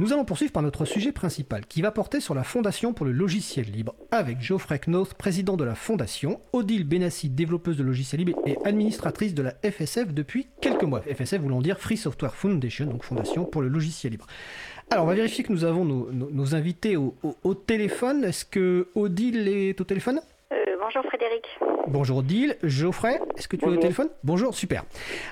Nous allons poursuivre par notre sujet principal, qui va porter sur la Fondation pour le logiciel libre, avec Geoffrey Knoth, président de la Fondation, Odile Benassi, développeuse de logiciels libres et administratrice de la FSF depuis quelques mois. FSF voulant dire Free Software Foundation, donc Fondation pour le logiciel libre. Alors, on va vérifier que nous avons nos, invités au téléphone. Est-ce que Odile est au téléphone? Bonjour Frédéric. Bonjour Odile. Geoffrey, est-ce que tu es au téléphone? Bonjour, super.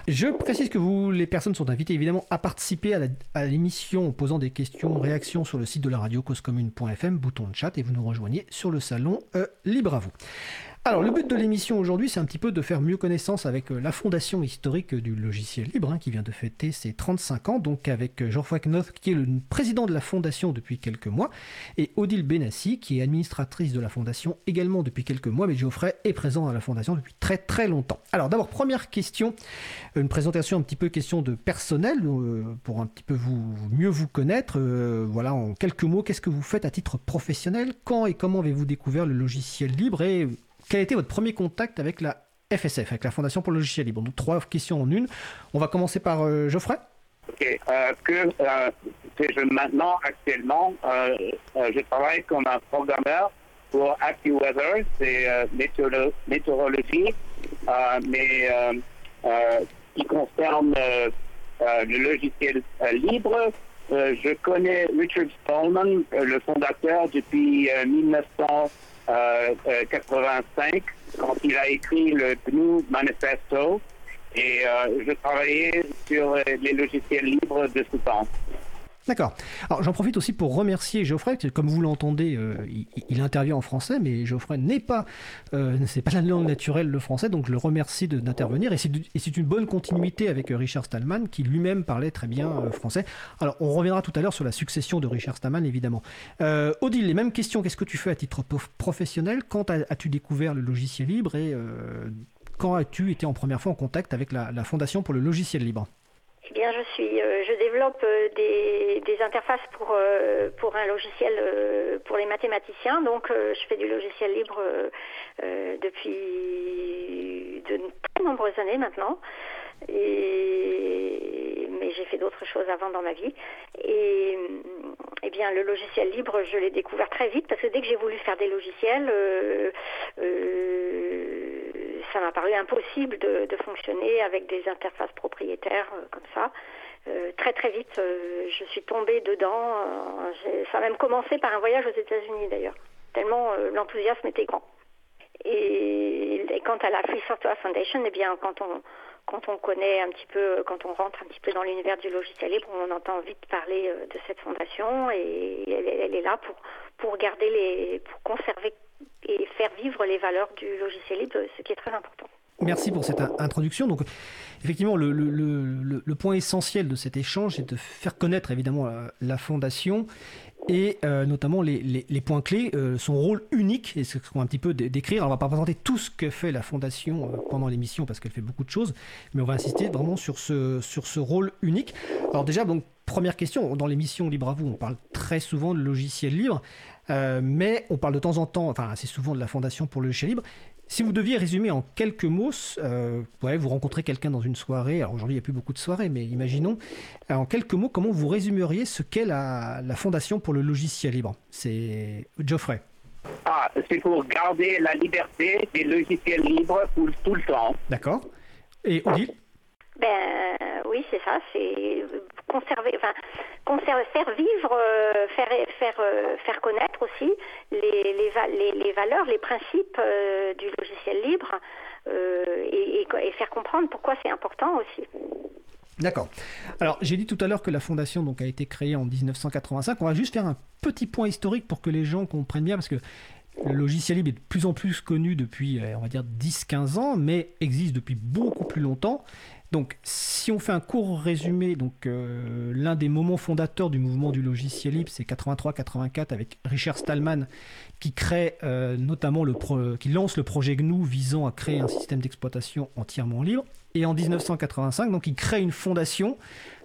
Je précise que vous, les personnes sont invitées évidemment à participer à l'émission en posant des questions, réactions sur le site de la radio causecommune.fm, bouton de chat, et vous nous rejoignez sur le salon euh, Libre à vous. Alors, le but de l'émission aujourd'hui, c'est un petit peu de faire mieux connaissance avec euh, la fondation historique du logiciel libre, hein, qui vient de fêter ses 35 ans, donc avec euh, Geoffroy Knoth, qui est le président de la fondation depuis quelques mois, et Odile Benassi, qui est administratrice de la fondation également depuis quelques mois, mais Geoffrey est présent à la fondation depuis très très longtemps. Alors, d'abord, première question, une présentation un petit peu question de personnel, euh, pour un petit peu vous mieux vous connaître. voilà, en quelques mots, qu'est-ce que vous faites à titre professionnel Quand et comment avez-vous découvert le logiciel libre et quel a été votre premier contact avec la FSF, avec la Fondation pour le logiciel libre? Donc trois questions en une. On va commencer par euh, Geoffrey. Ok. Euh, que euh, je maintenant actuellement, euh, je travaille comme un programmeur pour AccuWeather, c'est météorologie, mais qui concerne le logiciel libre. je connais Richard Stallman, le fondateur, depuis 1900. 85 quand il a écrit le GNU Manifesto et euh, je travaillais sur les logiciels libres de ce temps. D'accord. Alors j'en profite aussi pour remercier Geoffrey, comme vous l'entendez, euh, il, intervient en français, mais Geoffrey n'est pas, euh, pas la langue naturelle le français, donc je le remercie d'intervenir. Et c'est une bonne continuité avec euh, Richard Stallman, qui lui-même parlait très bien français. Alors on reviendra tout à l'heure sur la succession de Richard Stallman, évidemment. Odile, les mêmes questions. Qu'est-ce que tu fais à titre professionnel? Quand as-tu découvert le logiciel libre? Et quand as-tu été en première fois en contact avec la Fondation pour le logiciel libre? Eh bien, je suis, euh, je développe euh, des, interfaces pour euh, pour un logiciel pour les mathématiciens. Donc, je fais du logiciel libre depuis de très nombreuses années maintenant. Et mais j'ai fait d'autres choses avant dans ma vie. Et eh bien, le logiciel libre, je l'ai découvert très vite parce que dès que j'ai voulu faire des logiciels, ça m'a paru impossible de, fonctionner avec des interfaces propriétaires euh, comme ça. Euh, très très vite, euh, je suis tombée dedans. ça a même commencé par un voyage aux États-Unis d'ailleurs, tellement l'enthousiasme était grand. Et, quant à la Free Software Foundation, eh bien, quand on quand on connaît un petit peu, quand on rentre un petit peu dans l'univers du logiciel libre, on entend vite parler de cette fondation et elle, est là pour pour garder les, pour conserver et faire vivre les valeurs du logiciel libre, ce qui est très important. Merci pour cette introduction. Donc, effectivement, le, point essentiel de cet échange est de faire connaître évidemment la, fondation et euh, notamment les, points clés, euh, son rôle unique, et ce qu'on va un petit peu décrire. Alors, on va pas présenter tout ce que fait la fondation euh, pendant l'émission parce qu'elle fait beaucoup de choses, mais on va insister vraiment sur ce, rôle unique. Alors déjà, première question, dans l'émission Libre à vous, on parle très souvent de logiciel libre. Euh, mais on parle de temps en temps, enfin assez souvent de la Fondation pour le logiciel libre. Si vous deviez résumer en quelques mots, euh, vous rencontrez quelqu'un dans une soirée, alors aujourd'hui il n'y a plus beaucoup de soirées, mais imaginons, euh, en quelques mots, comment vous résumeriez ce qu'est la, Fondation pour le logiciel libre? C'est Geoffrey. Ah, c'est pour garder la liberté des logiciels libres pour tout le temps. D'accord. Et Odile? Ben oui, c'est ça, c'est conserver, faire vivre, euh, faire, faire, euh, faire connaître aussi les, les, les, valeurs, les principes euh, du logiciel libre et, et, faire comprendre pourquoi c'est important aussi. D'accord. Alors, j'ai dit tout à l'heure que la fondation donc, a été créée en 1985. On va juste faire un petit point historique pour que les gens comprennent bien, parce que le logiciel libre est de plus en plus connu depuis, on va dire, 10-15 ans, mais existe depuis beaucoup plus longtemps. Donc, si on fait un court résumé, donc euh, l'un des moments fondateurs du mouvement du logiciel libre, c'est 83-84 avec Richard Stallman, qui crée euh, notamment le qui lance le projet GNU visant à créer un système d'exploitation entièrement libre. Et en 1985, donc il crée une fondation,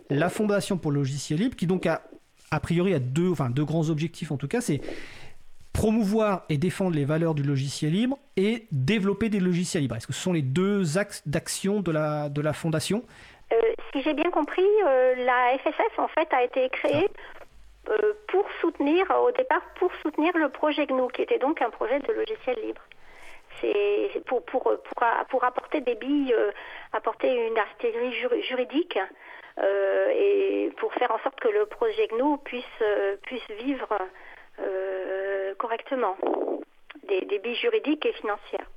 la Fondation pour le logiciel libre, qui donc a a priori a deux, enfin deux grands objectifs en tout cas, c'est promouvoir et défendre les valeurs du logiciel libre et développer des logiciels libres. Est-ce que ce sont les deux axes d'action de la, de la fondation? Euh, Si j'ai bien compris, euh, la FSF en fait a été créée soutenir, au départ, pour soutenir le projet GNU, qui était donc un projet de logiciel libre. C'est pour, pour, pour, pour, apporter des billes, apporter une artillerie juridique et pour faire en sorte que le projet GNU puisse, puisse vivre correctement des, des billes juridiques et financières.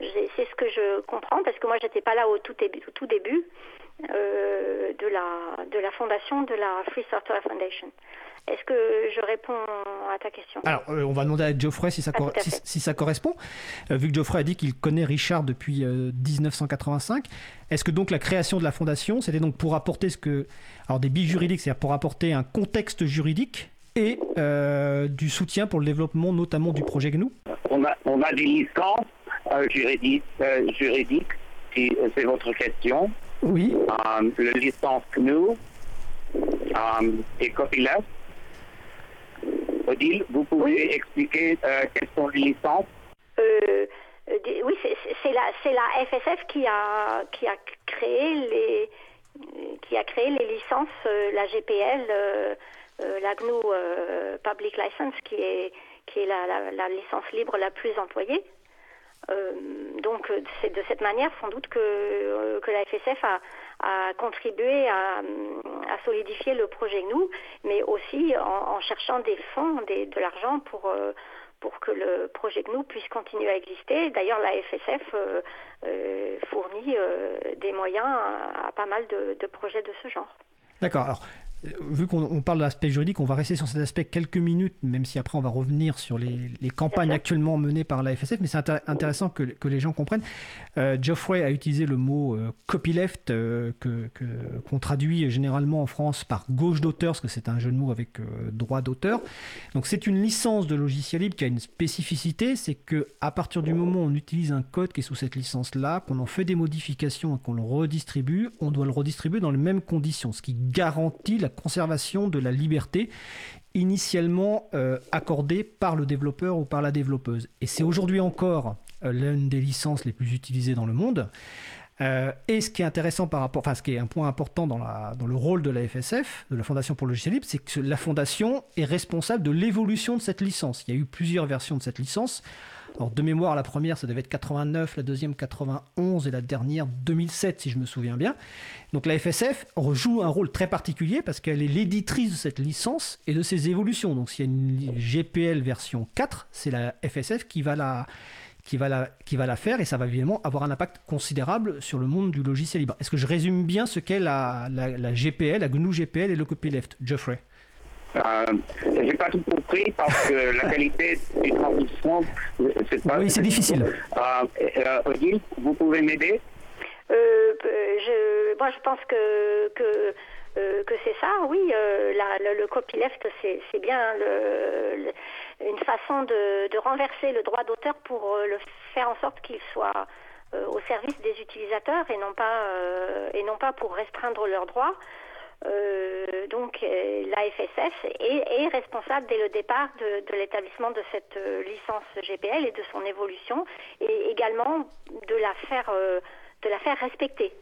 C'est ce que je comprends parce que moi j'étais pas là au tout début, tout début euh, de, la, de la fondation de la Free Software Foundation. Est-ce que je réponds à ta question? Alors, euh, on va demander à Geoffrey si ça, ah, si, ça correspond. Euh, vu que Geoffrey a dit qu'il connaît Richard depuis 1985, est-ce que donc la création de la fondation, c'était donc pour apporter ce que. Alors, des billes juridiques, c'est-à-dire pour apporter un contexte juridique et du soutien pour le développement, notamment du projet GNU on a, on a des licences juridiques, juridiques si c'est votre question. Oui. Le licence GNU et copyleft. Odile, vous pouvez expliquer euh, quelles sont les licences? Euh, Oui, c'est la, la FSF qui a, qui a créé les qui a créé les licences, euh, la GPL, la GNU Public License, qui est, qui est la, licence libre la plus employée. Euh, donc euh, c'est de cette manière sans doute que, euh, que la FSF a, contribué à, à, solidifier le projet GNU, mais aussi en, cherchant des fonds, des, de l'argent pour, pour que le projet GNU puisse continuer à exister. D'ailleurs, la FSF fournit des moyens à, à, pas mal de, de projets de ce genre. D'accord. Alors, vu qu'on parle de l'aspect juridique, on va rester sur cet aspect quelques minutes, même si après on va revenir sur les, campagnes actuellement menées par la FSF, mais c'est intéressant que, les gens comprennent. Euh, Geoffrey a utilisé le mot euh, copyleft, euh, qu'on traduit généralement en France par gauche d'auteur, parce que c'est un jeu de mots avec droit d'auteur. Donc c'est une licence de logiciel libre qui a une spécificité, c'est que à partir du moment où on utilise un code qui est sous cette licence-là, qu'on en fait des modifications et qu'on le redistribue, on doit le redistribuer dans les mêmes conditions, ce qui garantit la conservation de la liberté initialement euh, accordée par le développeur ou par la développeuse. Et c'est aujourd'hui encore euh, l'une des licences les plus utilisées dans le monde. Euh, et ce qui est intéressant par rapport, enfin ce qui est un point important dans, la, dans le rôle de la FSF, de la Fondation pour le logiciel libre, c'est que la Fondation est responsable de l'évolution de cette licence. Il y a eu plusieurs versions de cette licence. Alors, de mémoire, la première, ça devait être 89, la deuxième 91 et la dernière 2007, si je me souviens bien. Donc la FSF joue un rôle très particulier parce qu'elle est l'éditrice de cette licence et de ses évolutions. Donc s'il y a une GPL version 4, c'est la FSF qui va la, faire et ça va évidemment avoir un impact considérable sur le monde du logiciel libre. Est-ce que je résume bien ce qu'est la, la, GPL, la GNU GPL et le copyleft? Geoffrey euh, J'ai pas tout compris parce que la qualité du traduction, c'est pas. Oui, c'est difficile. Euh, euh, Odile, vous pouvez m'aider? Euh, je, Moi, je pense que. que que c'est ça, oui. le, le, copyleft, c'est bien le, une façon de, de, renverser le droit d'auteur pour le faire en sorte qu'il soit au service des utilisateurs et non pas et non pas pour restreindre leurs droits. Euh, donc euh, la FSF est, responsable dès le départ de, l'établissement de cette euh, licence GPL et de son évolution et également de la faire, respecter.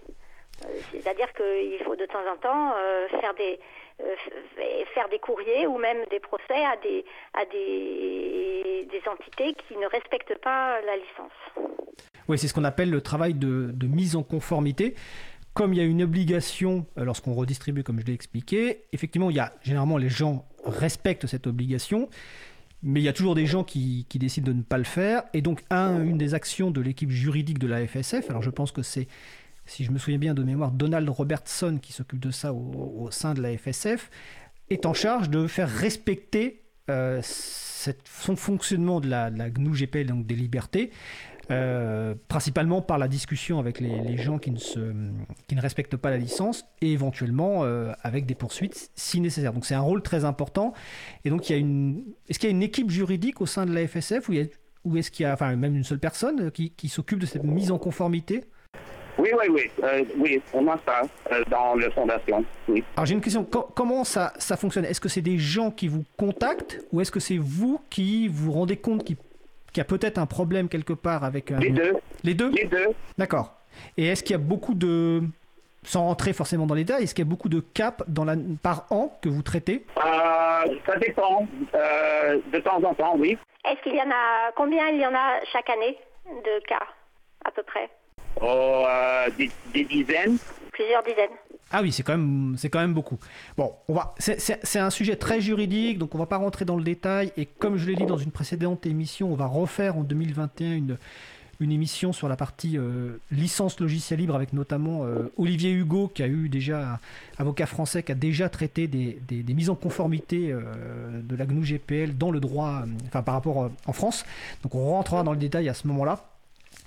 C'est-à-dire qu'il faut de temps en temps faire des courriers ou même des procès à des entités qui ne respectent pas la licence. Oui, c'est ce qu'on appelle le travail de mise en conformité comme il y a une obligation euh, lorsqu'on redistribue, comme je l'ai expliqué, effectivement, il y a généralement les gens respectent cette obligation, mais il y a toujours des gens qui, décident de ne pas le faire. Et donc, un, une des actions de l'équipe juridique de la FSF, alors je pense que c'est, si je me souviens bien de mémoire, Donald Robertson qui s'occupe de ça au, sein de la FSF, est en charge de faire respecter euh, son fonctionnement de la, de la GNU GPL, donc des libertés, euh, principalement par la discussion avec les, gens qui ne, se, qui ne respectent pas la licence et éventuellement euh, avec des poursuites si nécessaire. Donc c'est un rôle très important. Et donc il y a une, est-ce qu'il y a une équipe juridique au sein de la FSF ou, est-ce qu'il y a enfin, même une seule personne qui, qui s'occupe de cette mise en conformité? Oui, oui, oui. Euh, oui, on a ça dans la fondation. Oui. Alors j'ai une question. comment ça, ça fonctionne? Est-ce que c'est des gens qui vous contactent ou est-ce que c'est vous qui vous rendez compte qu'ils qu'il y a peut-être un problème quelque part avec... Les deux. Les deux Les deux. D'accord. Et est-ce qu'il y a beaucoup de, sans rentrer forcément dans les détails, est-ce qu'il y a beaucoup de caps dans la, par an que vous traitez? Ça dépend. de temps en temps, oui. Est-ce qu'il y en a combien il y en a chaque année de cas à peu près? Oh, des dizaines. Plusieurs dizaines. Ah oui, c'est quand même, quand même beaucoup. Bon, c'est un sujet très juridique, donc on va pas rentrer dans le détail. Et comme je l'ai dit dans une précédente émission, on va refaire en 2021 une, une émission sur la partie euh, licence logiciel libre avec notamment euh, Olivier Hugo, qui a eu déjà, avocat français, qui a déjà traité des, des, mises en conformité euh, de la GNU GPL dans le droit, enfin par rapport en France. Donc on rentrera dans le détail à ce moment-là.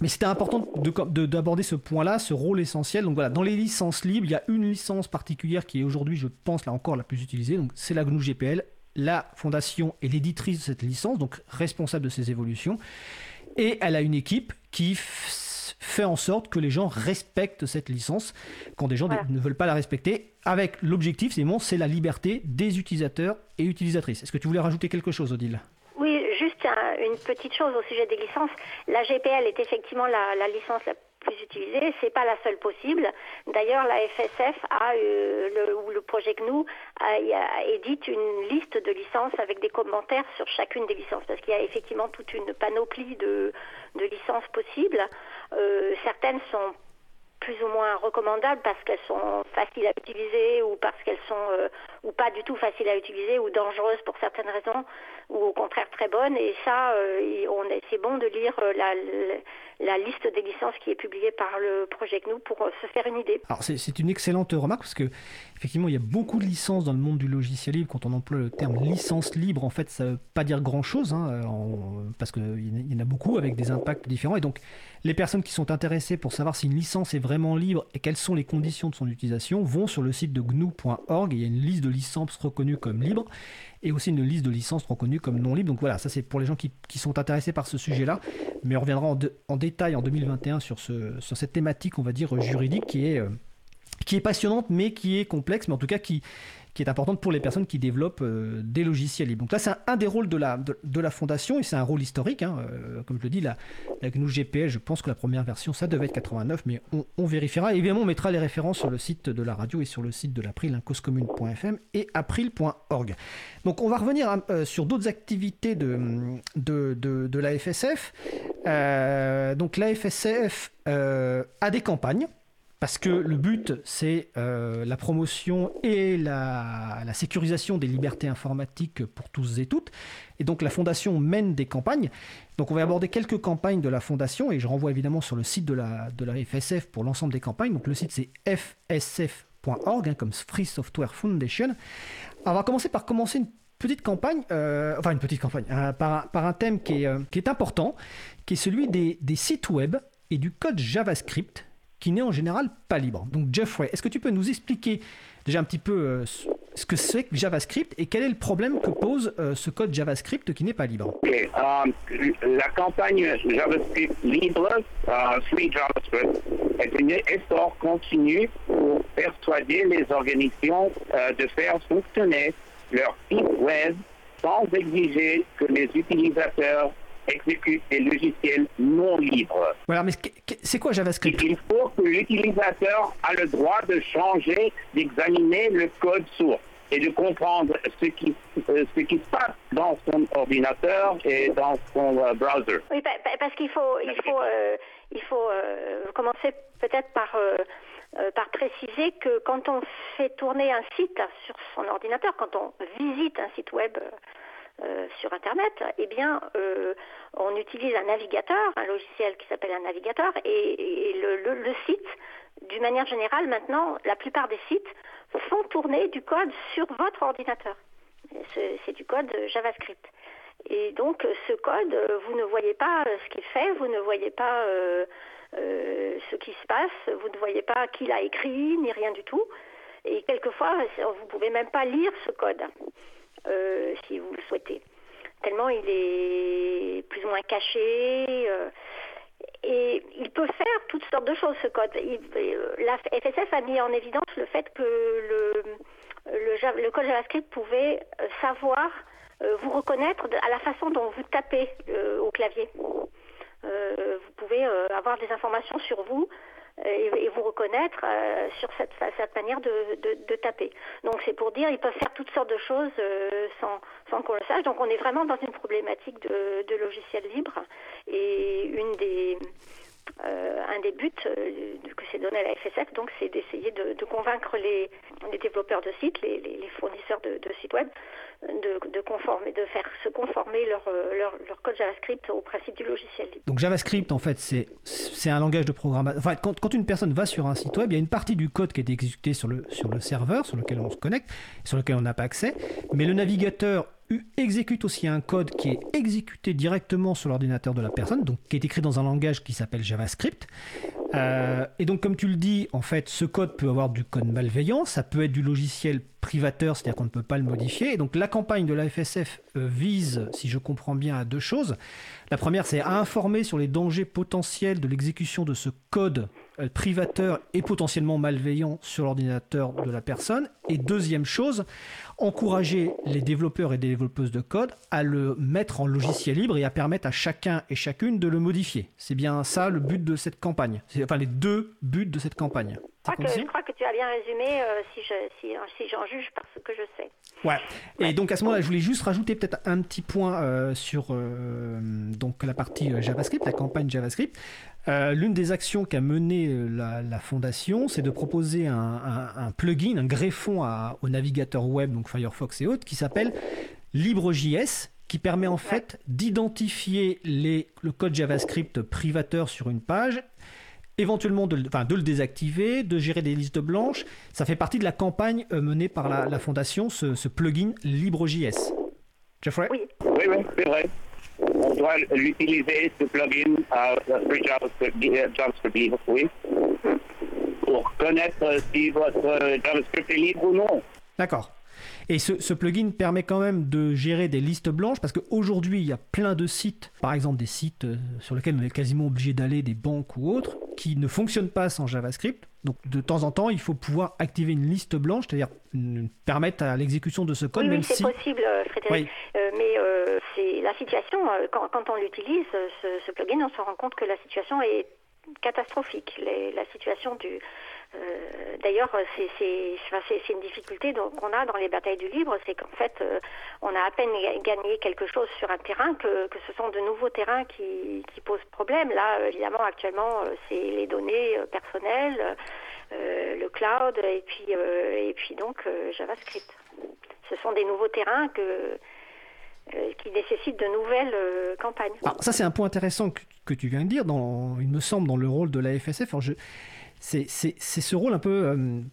Mais c'était important d'aborder ce point-là, ce rôle essentiel. Donc voilà, dans les licences libres, il y a une licence particulière qui est aujourd'hui, je pense, là encore la plus utilisée. Donc c'est la GNU GPL. La fondation est l'éditrice de cette licence, donc responsable de ces évolutions. Et elle a une équipe qui fait en sorte que les gens respectent cette licence quand des gens ne veulent pas la respecter. Avec l'objectif, c'est la liberté des utilisateurs et utilisatrices. Est-ce que tu voulais rajouter quelque chose, Odile? Juste une petite chose au sujet des licences. La GPL est effectivement la, licence la plus utilisée. C'est pas la seule possible. D'ailleurs, la FSF a euh, le, ou le projet GNU a, édite une liste de licences avec des commentaires sur chacune des licences parce qu'il y a effectivement toute une panoplie de, licences possibles. Euh, certaines sont plus ou moins recommandables parce qu'elles sont faciles à utiliser ou parce qu'elles sont euh, ou pas du tout faciles à utiliser ou dangereuses pour certaines raisons ou au contraire très bonnes et ça euh, c'est bon de lire euh, la, liste des licences qui est publiée par le projet GNU pour se faire une idée. Alors c'est une excellente remarque parce que effectivement il y a beaucoup de licences dans le monde du logiciel libre quand on emploie le terme licence libre en fait ça veut pas dire grand chose hein, parce qu'il y en a beaucoup avec des impacts différents et donc les personnes qui sont intéressées pour savoir si une licence est vraiment libre et quelles sont les conditions de son utilisation vont sur le site de gnu.org. Il y a une liste de licences reconnues comme libres et aussi une liste de licences reconnues comme non libres. Donc voilà, ça c'est pour les gens qui, sont intéressés par ce sujet-là. Mais on reviendra en, détail en 2021 sur, ce, sur cette thématique, on va dire, juridique qui est, euh, qui est passionnante mais qui est complexe, mais en tout cas qui, qui est importante pour les personnes qui développent euh, des logiciels libres. Donc là, c'est un, des rôles de la, de, la fondation et c'est un rôle historique. Hein, euh, comme je le dis, la, GNU GPL, je pense que la première version, ça devait être 89, mais on, vérifiera. évidemment, on mettra les références sur le site de la radio et sur le site de l'April, hein, causecommune.fm et april.org. Donc on va revenir euh, sur d'autres activités de, de, de, la FSF. donc la FSF a des campagnes parce que le but, c'est euh, la promotion et la, sécurisation des libertés informatiques pour tous et toutes. Et donc la Fondation mène des campagnes. Donc on va aborder quelques campagnes de la Fondation, et je renvoie évidemment sur le site de la, de la FSF pour l'ensemble des campagnes. Donc le site, c'est fsf.org, hein, comme Free Software Foundation. On va commencer par commencer une petite campagne, euh, enfin une petite campagne, hein, par, un thème qui est, euh, qui est important, qui est celui des sites web et du code JavaScript qui n'est en général pas libre. Donc Jeffrey, est-ce que tu peux nous expliquer déjà un petit peu euh, ce que c'est que JavaScript et quel est le problème que pose euh, ce code JavaScript qui n'est pas libre? Euh, La campagne JavaScript libre, Free JavaScript, est un effort continu pour persuader les organisations de faire fonctionner leur site web sans exiger que les utilisateurs exécute des logiciels non libres. Voilà, mais c'est quoi JavaScript? Il faut que l'utilisateur a le droit de changer, d'examiner le code source et de comprendre ce qui, euh, ce qui se passe dans son ordinateur et dans son euh, browser. Oui, parce qu'il faut, il faut, euh, il faut commencer peut-être par, par préciser que quand on fait tourner un site sur son ordinateur, quand on visite un site web euh, sur Internet, eh bien, euh, on utilise un navigateur, un logiciel qui s'appelle un navigateur, et, le, site, d'une manière générale, maintenant, la plupart des sites font tourner du code sur votre ordinateur. C'est du code JavaScript. Et donc, ce code, vous ne voyez pas ce qu'il fait, vous ne voyez pas euh, ce qui se passe, vous ne voyez pas qui l'a écrit, ni rien du tout. Et quelquefois, vous ne pouvez même pas lire ce code. Euh, si vous le souhaitez. Tellement il est plus ou moins caché. Euh, et il peut faire toutes sortes de choses, ce code. Euh, la FSF a mis en évidence le fait que le, le, le code JavaScript pouvait savoir vous reconnaître à la façon dont vous tapez au clavier. vous pouvez avoir des informations sur vous et, vous reconnaître sur cette, cette manière de, de, taper. Donc c'est pour dire ils peuvent faire toutes sortes de choses sans, sans qu'on le sache. Donc on est vraiment dans une problématique de, de logiciel libre et une des euh, un des buts euh, que s'est donné la FSF, donc, c'est d'essayer de, convaincre les, développeurs de sites, les, fournisseurs de, sites web, de, conformer, de faire se conformer leur, euh, leur, code JavaScript au principe du logiciel libre. Donc JavaScript, en fait, c'est, un langage de programmation. Quand, quand, une personne va sur un site web, il y a une partie du code qui est exécuté sur le, sur le serveur, sur lequel on se connecte, sur lequel on n'a pas accès, mais le navigateur exécute aussi un code qui est exécuté directement sur l'ordinateur de la personne, donc qui est écrit dans un langage qui s'appelle JavaScript. Euh, et donc, comme tu le dis, en fait, ce code peut avoir du code malveillant, ça peut être du logiciel privateur, c'est-à-dire qu'on ne peut pas le modifier. Et donc, la campagne de la FSF euh, vise, si je comprends bien, à deux choses. La première, c'est à informer sur les dangers potentiels de l'exécution de ce code privateur et potentiellement malveillant sur l'ordinateur de la personne. Et deuxième chose, encourager les développeurs et développeuses de code à le mettre en logiciel libre et à permettre à chacun et chacune de le modifier. C'est bien ça le but de cette campagne. Enfin, les deux buts de cette campagne. Je crois, que, tu as bien résumé euh, si, si, j'en juge par ce que je sais. Ouais. Et donc à ce moment-là, je voulais juste rajouter peut-être un petit point euh, sur donc la partie JavaScript, la campagne JavaScript. Euh, l'une des actions qu'a mené euh, la, fondation, c'est de proposer un, plugin, un greffon au navigateur web, donc Firefox et autres, qui s'appelle LibreJS, qui permet en fait d'identifier le code JavaScript privateur sur une page, éventuellement de, de, le désactiver, de gérer des listes blanches. Ça fait partie de la campagne euh, menée par la, fondation, ce, ce plugin LibreJS. Jeffrey? Oui, oui, oui c'est vrai on doit l'utiliser, ce plugin à JavaScript, oui, pour connaître si votre JavaScript est libre ou non. D'accord. Et ce, plugin permet quand même de gérer des listes blanches parce qu'aujourd'hui, il y a plein de sites, par exemple des sites euh, sur lesquels on est quasiment obligé d'aller, des banques ou autres, qui ne fonctionnent pas sans JavaScript. Donc de temps en temps, il faut pouvoir activer une liste blanche, c'est-à-dire permettre à l'exécution de ce code. Oui, c'est possible, euh, Frédéric. Euh, mais c'est la situation, quand, on l'utilise, ce, plugin, on se rend compte que la situation est catastrophique. la situation du, euh, d'ailleurs, c'est une difficulté qu'on a dans les batailles du libre, c'est qu'en fait, euh, on a à peine gagné quelque chose sur un terrain que, ce sont de nouveaux terrains qui, posent problème. Là, évidemment, actuellement, euh, c'est les données personnelles, le cloud et puis, donc JavaScript. Ce sont des nouveaux terrains qui nécessitent de nouvelles campagnes. ça, c'est un point intéressant que, tu viens de dire, il me semble, dans le rôle de la FSF. C'est ce rôle un peu, euh, je ne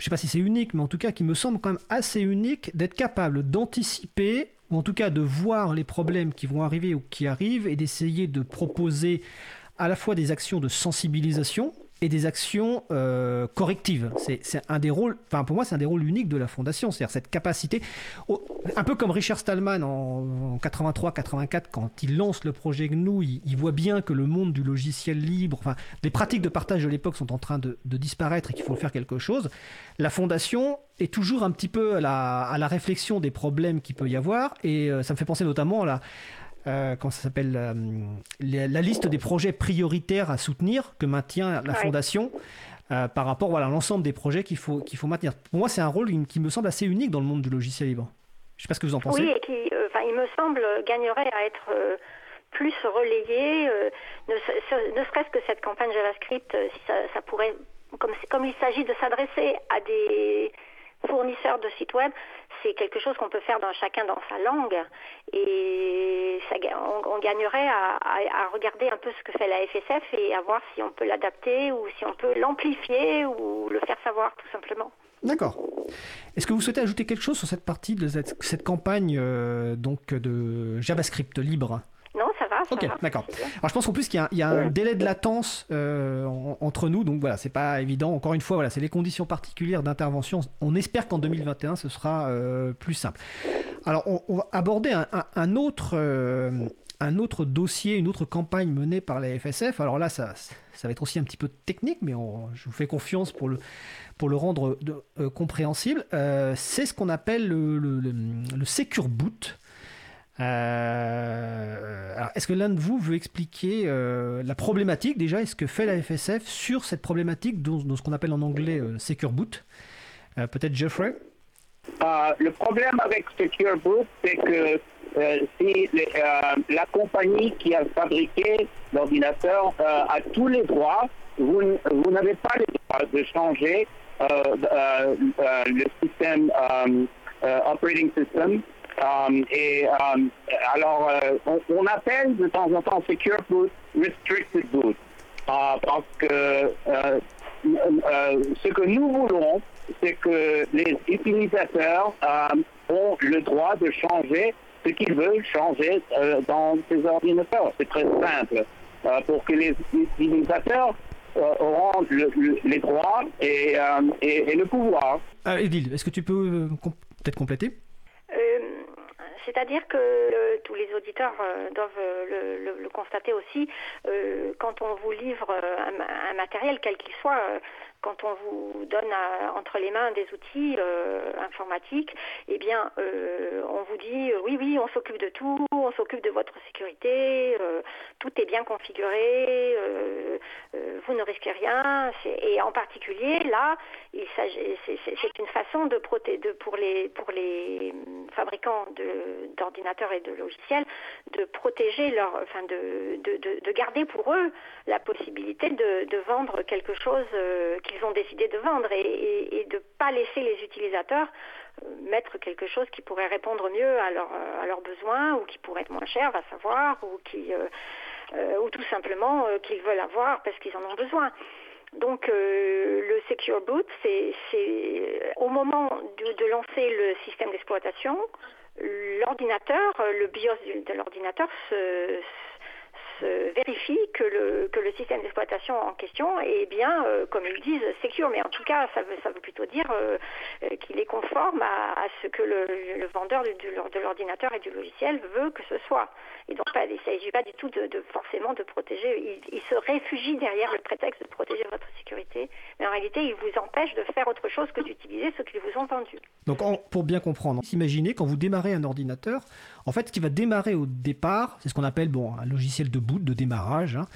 sais pas si c'est unique, mais en tout cas qui me semble quand même assez unique d'être capable d'anticiper ou en tout cas de voir les problèmes qui vont arriver ou qui arrivent et d'essayer de proposer à la fois des actions de sensibilisation et des actions euh, correctives. C'est un des rôles, enfin pour moi c'est un des rôles uniques de la fondation, c'est-à-dire cette capacité, un peu comme Richard Stallman en, 83-84 quand il lance le projet GNU, il, voit bien que le monde du logiciel libre, enfin les pratiques de partage de l'époque sont en train de, disparaître et qu'il faut faire quelque chose. La fondation est toujours un petit peu à la, réflexion des problèmes qu'il peut y avoir et euh, ça me fait penser notamment à la euh, comment ça s'appelle, euh, la, liste des projets prioritaires à soutenir que maintient la Fondation. Euh, par rapport voilà, à l'ensemble des projets qu'il faut, qu'il faut maintenir. Pour moi, c'est un rôle qui me semble assez unique dans le monde du logiciel libre. Je ne sais pas ce que vous en pensez. Oui, et qui, il me semble, gagnerait à être plus relayé, ne, serait-ce que cette campagne JavaScript, si ça, ça pourrait, comme, comme il s'agit de s'adresser à des fournisseurs de sites web, c'est quelque chose qu'on peut faire dans chacun dans sa langue et on, gagnerait à, regarder un peu ce que fait la FSF et à voir si on peut l'adapter ou si on peut l'amplifier ou le faire savoir tout simplement. D'accord. Est-ce que vous souhaitez ajouter quelque chose sur cette partie de cette, campagne euh, donc de JavaScript libre? Ok, d'accord. Alors je pense en plus qu'il y, a un délai de latence euh, entre nous, donc voilà, c'est pas évident. Encore une fois, voilà, c'est les conditions particulières d'intervention. On espère qu'en 2021, ce sera euh, plus simple. Alors on, va aborder un, autre. Euh, un autre dossier, une autre campagne menée par la FSF. Alors là, ça, ça va être aussi un petit peu technique, mais je vous fais confiance pour le, pour le rendre compréhensible. c'est ce qu'on appelle le, le, le, Secure Boot. Euh, est-ce que l'un de vous veut expliquer euh, la problématique déjà et ce que fait la FSF sur cette problématique dans, ce qu'on appelle en anglais euh, Secure Boot? Peut-être Geoffrey? Le problème avec Secure Boot, c'est que si la compagnie qui a fabriqué l'ordinateur a tous les droits, vous, vous n'avez pas les droits de changer le système operating system et um, alors, euh, on, appelle de temps en temps Secure Boot Restricted Boot uh, parce que euh, euh, ce que nous voulons, c'est que les utilisateurs um, ont le droit de changer ce qu'ils veulent changer dans ces ordinateurs. C'est très simple. pour que les utilisateurs auront les droits et, le pouvoir. Edil, est-ce que tu peux peut-être compléter? C'est-à-dire que tous les auditeurs euh, doivent euh, le, constater aussi, euh, quand on vous livre un, matériel, quel qu'il soit, quand on vous donne entre les mains des outils informatiques, eh bien, on vous dit oui, oui, on s'occupe de tout, on s'occupe de votre sécurité, tout est bien configuré, vous ne risquez rien. Et en particulier, là, c'est une façon de, de pour les pour les fabricants d'ordinateurs et de logiciels de protéger leur, enfin de, de, garder pour eux la possibilité de, vendre quelque chose euh, ont décidé de vendre et, de ne pas laisser les utilisateurs euh, mettre quelque chose qui pourrait répondre mieux à, à leurs besoins ou qui pourrait être moins cher, va savoir, ou qui euh, ou tout simplement qu'ils veulent avoir parce qu'ils en ont besoin. Donc le Secure Boot, c'est au moment de, lancer le système d'exploitation, l'ordinateur, le BIOS de l'ordinateur se, vérifie que le, que le système d'exploitation en question est bien, euh, comme ils disent, secure. Mais en tout cas, ça veut, ça veut plutôt dire euh, euh, qu'il est conforme à, ce que le, vendeur de, l'ordinateur et du logiciel veut que ce soit. Et donc, il ne s'agit pas du tout de, forcément de protéger. Il, se réfugie derrière le prétexte de protéger votre sécurité. Mais en réalité, il vous empêche de faire autre chose que d'utiliser ce qu'ils vous ont vendu. Donc, pour bien comprendre, imaginez quand vous démarrez un ordinateur, en fait, ce qui va démarrer au départ, c'est ce qu'on appelle bon, un logiciel de boot, de démarrage. Hein.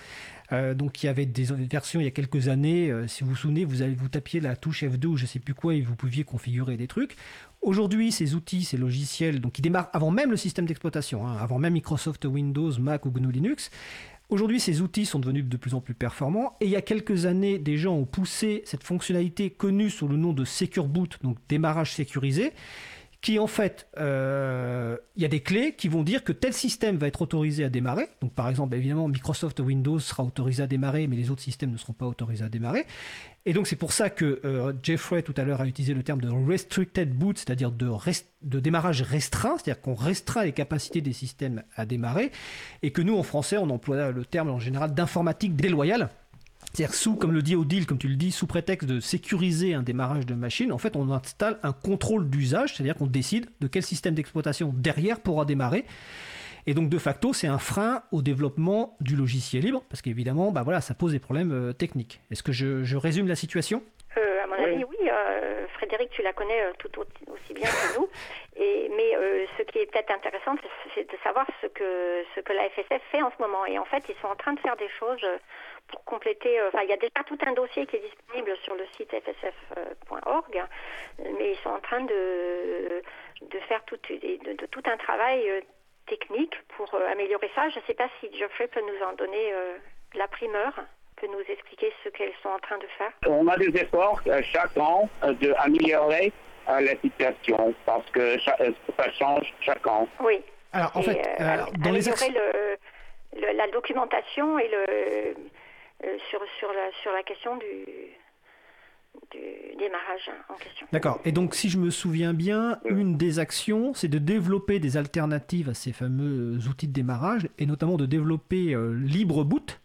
Euh, donc il y avait des versions il y a quelques années, euh, si vous vous souvenez, vous, avez, vous tapiez la touche F2 ou je sais plus quoi et vous pouviez configurer des trucs. Aujourd'hui, ces outils, ces logiciels, donc qui démarrent avant même le système d'exploitation, hein, avant même Microsoft Windows, Mac ou GNU Linux, Aujourd'hui, ces outils sont devenus de plus en plus performants et il y a quelques années, des gens ont poussé cette fonctionnalité connue sous le nom de Secure Boot, donc démarrage sécurisé, qui en fait, euh, il y a des clés qui vont dire que tel système va être autorisé à démarrer. Donc par exemple, évidemment, Microsoft Windows sera autorisé à démarrer, mais les autres systèmes ne seront pas autorisés à démarrer. Et donc c'est pour ça que euh, Jeffrey tout à l'heure a utilisé le terme de restricted boot, c'est-à-dire de, de démarrage restreint, c'est-à-dire qu'on restreint les capacités des systèmes à démarrer, et que nous en français on emploie le terme en général d'informatique déloyale. C'est-à-dire sous, comme le dit Odile, comme tu le dis, sous prétexte de sécuriser un démarrage de machine, en fait, on installe un contrôle d'usage, c'est-à-dire qu'on décide de quel système d'exploitation derrière pourra démarrer. Et donc, de facto, c'est un frein au développement du logiciel libre, parce qu'évidemment, bah voilà, ça pose des problèmes euh, techniques. Est-ce que je, résume la situation? Euh, À mon avis, oui. Euh, Frédéric, tu la connais tout aussi bien que nous. Et, mais ce qui est peut-être intéressant, c'est de savoir ce que, ce que la FSF fait en ce moment. Et en fait, ils sont en train de faire des choses pour compléter, euh, enfin il y a déjà tout un dossier qui est disponible sur le site fsf.org, mais ils sont en train de, de faire tout, de, tout un travail euh, technique pour euh, améliorer ça. Je ne sais pas si Geoffrey peut nous en donner la primeur peut nous expliquer ce qu'elles sont en train de faire On a des efforts chaque an d'améliorer la situation parce que ça change chaque an. Oui. Alors en fait, dans les le, la documentation et le euh, sur, sur, la, sur la question du, du démarrage en question. D'accord. Et donc, si je me souviens bien, une des actions, c'est de développer des alternatives à ces fameux outils de démarrage, et notamment de développer euh, LibreBoot,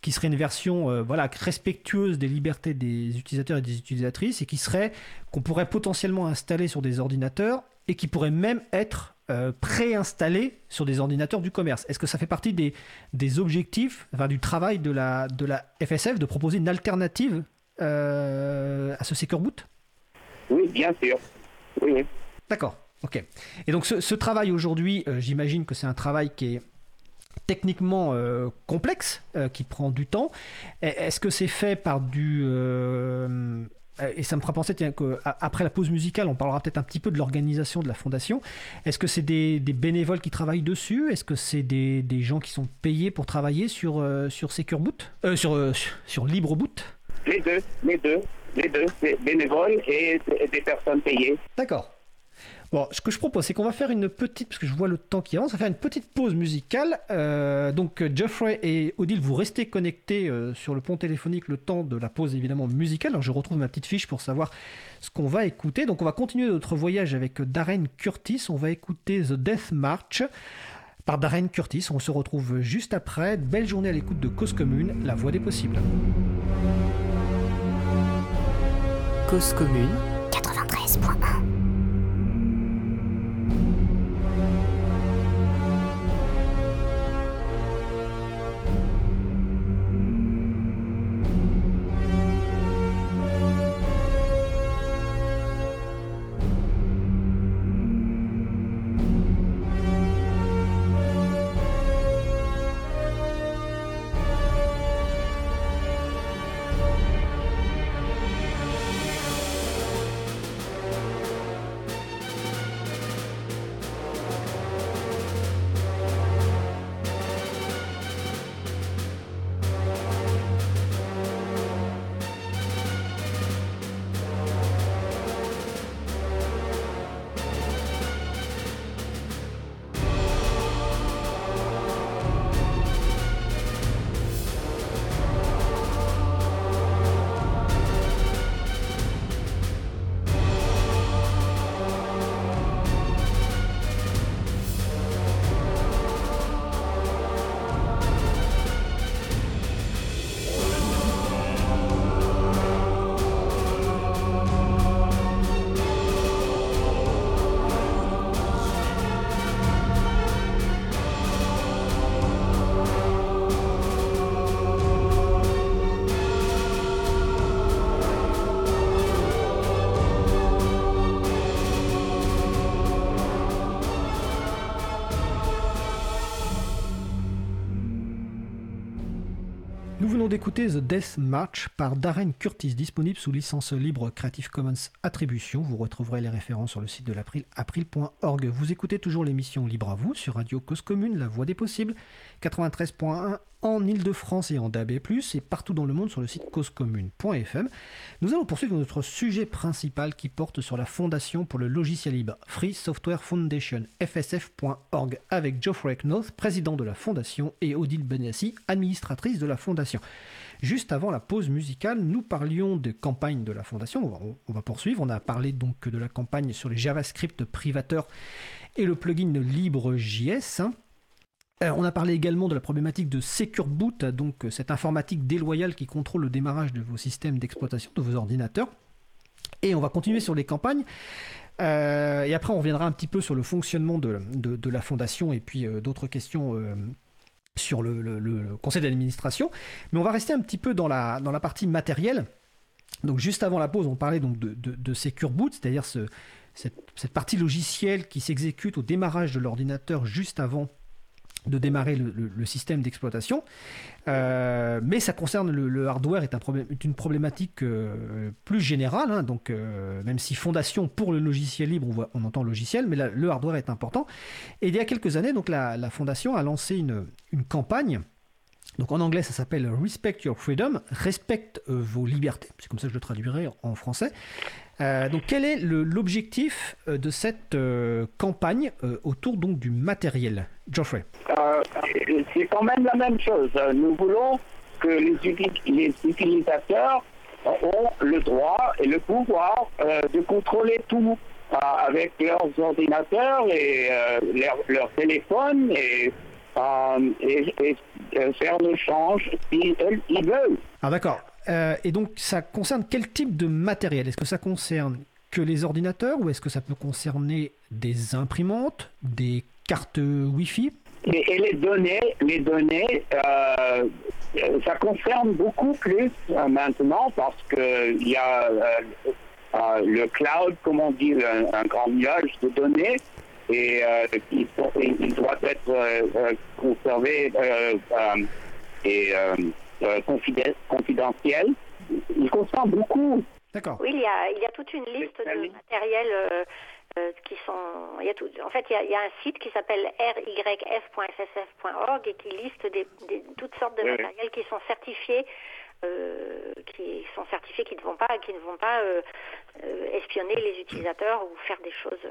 qui serait une version euh, voilà respectueuse des libertés des utilisateurs et des utilisatrices, et qui serait qu'on pourrait potentiellement installer sur des ordinateurs et qui pourrait même être euh, préinstallé sur des ordinateurs du commerce. Est-ce que ça fait partie des, des objectifs, enfin, du travail de la, de la FSF de proposer une alternative euh, à ce Secure Boot? Oui, bien sûr. Oui. D'accord. Ok. Et donc ce, travail aujourd'hui, j'imagine que c'est un travail qui est techniquement complexe, qui prend du temps. Est-ce que c'est fait par du euh, et ça me fera penser qu'après la pause musicale, on parlera peut-être un petit peu de l'organisation de la fondation. Est-ce que c'est des, bénévoles qui travaillent dessus? Est-ce que c'est des, gens qui sont payés pour travailler sur, euh, sur Secure Boot? Euh, sur, sur LibreBoot Les deux, les deux, les deux, bénévoles et des personnes payées. D'accord. Bon, ce que je propose, c'est qu'on va faire une petite, parce que je vois le temps qui avance, on va faire une petite pause musicale. Euh, donc, Geoffrey et Odile, vous restez connectés euh, sur le pont téléphonique le temps de la pause, évidemment, musicale. Alors, je retrouve ma petite fiche pour savoir ce qu'on va écouter. Donc, on va continuer notre voyage avec Darren Curtis. On va écouter The Death March par Darren Curtis. On se retrouve juste après. Belle journée à l'écoute de Cause Commune, la voix des possibles. Cause Commune 93.1 d'écouter The Death March par Darren Curtis, disponible sous licence libre Creative Commons Attribution. Vous retrouverez les références sur le site de l'April, april.org. Vous écoutez toujours l'émission Libre à vous sur Radio Cause Commune, La Voix des Possibles, 93.1 en Ile-de-France et en DAB+, et partout dans le monde sur le site causecommune.fm. Nous allons poursuivre notre sujet principal qui porte sur la Fondation pour le logiciel libre, Free Software Foundation, fsf.org, avec Geoffrey Knowth, président de la Fondation, et Odile Benassi, administratrice de la Fondation. Juste avant la pause musicale, nous parlions de campagne de la Fondation. On va, poursuivre. On a parlé donc de la campagne sur les JavaScript privateurs et le plugin LibreJS. Euh, on a parlé également de la problématique de Secure Boot, donc euh, cette informatique déloyale qui contrôle le démarrage de vos systèmes d'exploitation, de vos ordinateurs. Et on va continuer sur les campagnes. Euh, et après, on reviendra un petit peu sur le fonctionnement de, la fondation et puis d'autres questions sur le, conseil d'administration. Mais on va rester un petit peu dans la, partie matérielle. Donc juste avant la pause, on parlait donc de, Secure Boot, c'est-à-dire cette, partie logicielle qui s'exécute au démarrage de l'ordinateur juste avant de démarrer le, système d'exploitation. Euh, mais ça concerne le, hardware est, un problème, une problématique euh, plus générale. Hein. donc euh, même si fondation pour le logiciel libre, on, voit, on entend logiciel, mais le hardware est important. Et il y a quelques années, donc la, fondation a lancé une, campagne donc en anglais, ça s'appelle Respect Your Freedom, respecte vos libertés, c'est comme ça que je le traduirai en français. Euh, donc quel est l'objectif euh, de cette euh, campagne autour donc du matériel? Geoffrey C'est quand même la même chose. Nous voulons que les, les utilisateurs ont le droit et le pouvoir de contrôler tout avec leurs ordinateurs et leurs leur téléphones et, et, faire l'échange s'ils veulent. Ah d'accord. Euh, et donc, ça concerne quel type de matériel? Est-ce que ça concerne que les ordinateurs ou est-ce que ça peut concerner des imprimantes, des cartes Wi-Fi? Et, les données, les données, euh, ça concerne beaucoup plus euh, maintenant parce que il y a le cloud, comme on dit, un, grand nuage de données, et il, il, doit être conservé et confidentiel. Il consomme beaucoup. D'accord. Oui, il y, a, il y a toute une liste de matériel euh, qui sont. Il y a tout, en fait, il y a, il y a un site qui s'appelle ryf.ssf.org et qui liste des, des, toutes sortes de matériels qui sont certifiés. Euh, qui sont certifiés, qui ne vont pas, qui ne vont pas euh, euh espionner les utilisateurs ou faire des choses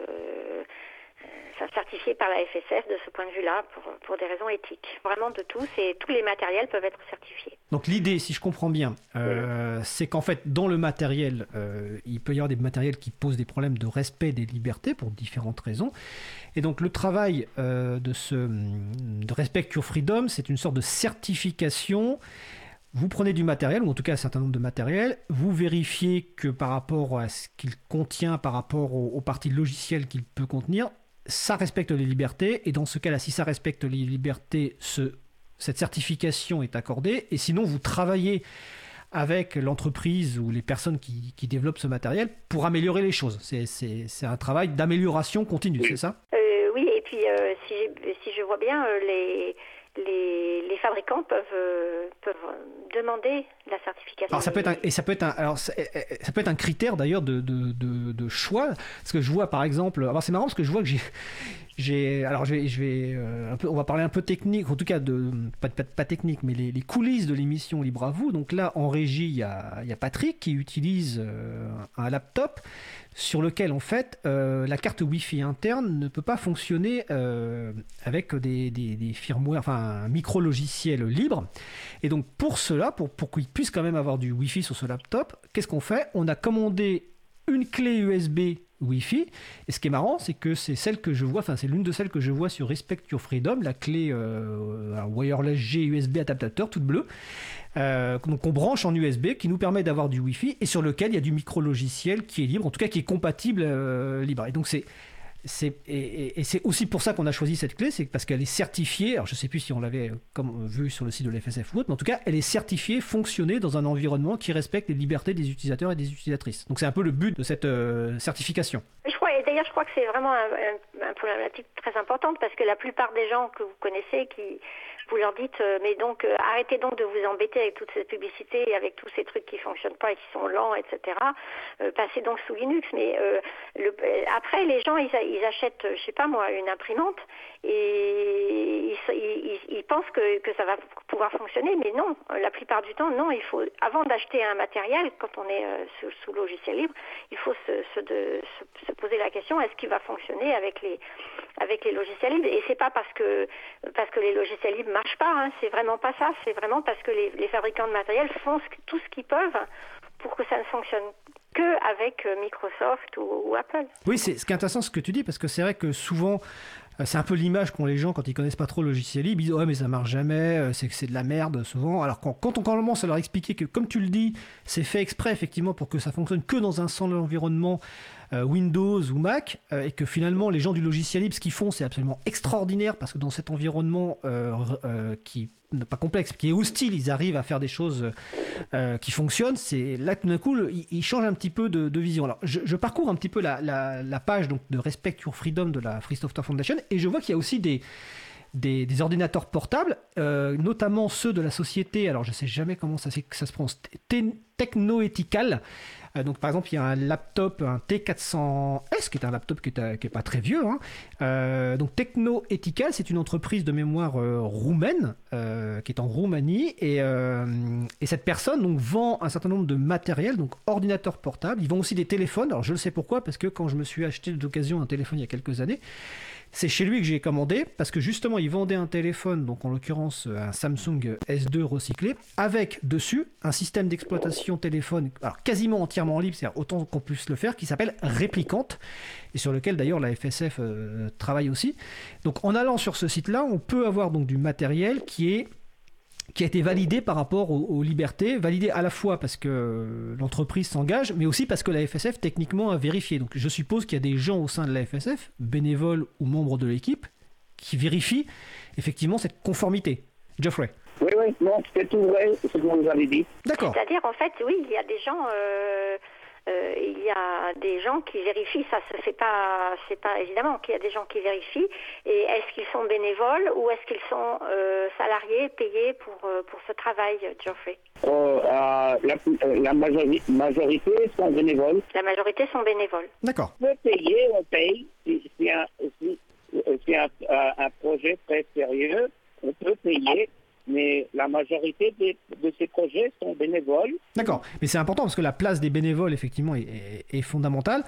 euh, euh, certifié par la FSF de ce point de vue-là pour, pour, des raisons éthiques. Vraiment de tous et tous les matériels peuvent être certifiés. Donc l'idée, si je comprends bien, euh, c'est qu'en fait dans le matériel, euh, il peut y avoir des matériels qui posent des problèmes de respect des libertés pour différentes raisons. Et donc le travail de ce de Respect Your Freedom, c'est une sorte de certification vous prenez du matériel, ou en tout cas un certain nombre de matériel, vous vérifiez que par rapport à ce qu'il contient, par rapport aux, aux parties logicielles qu'il peut contenir, ça respecte les libertés, et dans ce cas-là, si ça respecte les libertés, ce, cette certification est accordée, et sinon vous travaillez avec l'entreprise ou les personnes qui, développent ce matériel pour améliorer les choses. C'est un travail d'amélioration continue, c'est ça? Euh, Oui, et puis euh, si, je vois bien, euh, les, fabricants peuvent demander la certification. Alors ça peut être un, et ça peut être un, être un critère d'ailleurs de, choix. Parce que je vois par exemple, alors c'est marrant parce que je vois que j'ai alors je vais, euh, on va parler un peu technique, en tout cas de pas, technique, mais les, coulisses de l'émission Libre à vous. Donc là, en régie, il y a, Patrick qui utilise euh, un laptop sur lequel en fait euh, la carte Wi-Fi interne ne peut pas fonctionner avec des, des, des, firmware, enfin un micro logiciel libre. Et donc pour cela, pour, pour qu'il puisse quand même avoir du Wi-Fi sur ce laptop, qu'est-ce qu'on fait? On a commandé une clé USB Wi-Fi. Et ce qui est marrant, c'est que c'est celle que je vois, enfin c'est l'une de celles que je vois sur Respect Your Freedom, la clé euh, wireless G USB adaptateur toute bleue. Euh, donc on branche en USB qui nous permet d'avoir du Wi-Fi et sur lequel il y a du micro logiciel qui est libre, en tout cas qui est compatible euh, libre. Et donc c'est et, c'est aussi pour ça qu'on a choisi cette clé, c'est parce qu'elle est certifiée. Alors je ne sais plus si on l'avait comme vu sur le site de l'FSF ou autre, mais en tout cas, elle est certifiée fonctionner dans un environnement qui respecte les libertés des utilisateurs et des utilisatrices. Donc c'est un peu le but de cette euh, certification. Je crois, et d'ailleurs, je crois que c'est vraiment un, un problématique très importante parce que la plupart des gens que vous connaissez qui vous leur dites euh, mais donc euh, arrêtez donc de vous embêter avec toute cette publicité et avec tous ces trucs qui fonctionnent pas et qui sont lents, etc. Euh, passez donc sous Linux. Mais après les gens ils, achètent, je sais pas moi, une imprimante et ils, pensent que, ça va pouvoir fonctionner, mais non. La plupart du temps, non. Il faut avant d'acheter un matériel, quand on est sous, logiciel libre, il faut se, se poser la question est-ce qu'il va fonctionner avec les avec les logiciels libres? Et c'est pas parce que parce que les logiciels libres marche pas, hein. c'est vraiment pas ça, c'est vraiment parce que les, fabricants de matériel font tout ce qu'ils peuvent pour que ça ne fonctionne que avec euh, Microsoft ou, Apple. Oui, c'est ce qui est intéressant ce que tu dis parce que c'est vrai que souvent euh, c'est un peu l'image qu'ont les gens quand ils connaissent pas trop le logiciel libre. Ils disent ouais mais ça marche jamais, euh, c'est que c'est de la merde souvent. Alors quand, quand on commence à leur expliquer que comme tu le dis, c'est fait exprès effectivement pour que ça fonctionne que dans un seul environnement Windows ou Mac, euh, et que finalement les gens du logiciel libre, ce qu'ils font, c'est absolument extraordinaire parce que dans cet environnement euh, qui n'est pas complexe, qui est hostile, ils arrivent à faire des choses qui fonctionnent. C'est là tout d'un coup, ils, changent un petit peu de, vision. Alors, je, parcours un petit peu la, page de Respect Your Freedom de la Free Software Foundation et je vois qu'il y a aussi des, des, ordinateurs portables, notamment ceux de la société, alors je sais jamais comment ça, ça se prononce, Technoethical, euh, donc par exemple, il y a un laptop, un T400S, qui est un laptop qui n'est pas très vieux. Hein. Euh, donc Techno Ethical, c'est une entreprise de mémoire euh, roumaine qui est en Roumanie et, cette personne vend un certain nombre de matériel, donc ordinateurs portables. Ils vendent aussi des téléphones. Alors je le sais pourquoi, parce que quand je me suis acheté d'occasion un téléphone il y a quelques années, c'est chez lui que j'ai commandé parce que justement il vendait un téléphone, donc en l'occurrence un Samsung S2 recyclé, avec dessus un système d'exploitation téléphone, quasiment entièrement libre, c'est-à-dire autant qu'on puisse le faire, qui s'appelle Réplicante et sur lequel d'ailleurs la FSF euh, travaille aussi. Donc en allant sur ce site-là, on peut avoir donc du matériel qui est qui a été validé par rapport aux, libertés, validé à la fois parce que l'entreprise s'engage, mais aussi parce que la FSF techniquement a vérifié. Donc je suppose qu'il y a des gens au sein de la FSF, bénévoles ou membres de l'équipe, qui vérifient effectivement cette conformité. Geoffrey. Oui, oui, non, c'est tout vrai ce que vous avez dit. D'accord. C'est-à-dire, en fait, oui, il y a des gens. Euh euh, il y a des gens qui vérifient, ça se fait pas, c'est pas évidemment qu'il y a des gens qui vérifient. Et est-ce qu'ils sont bénévoles ou est-ce qu'ils sont euh, salariés, payés pour euh, pour ce travail, Geoffrey? La, la majorité sont bénévoles. La majorité sont bénévoles. D'accord. On peut payer, on paye. Si, un, si, un, un projet très sérieux, on peut payer mais la majorité de ces projets sont bénévoles. D'accord, mais c'est important parce que la place des bénévoles, effectivement, est, fondamentale.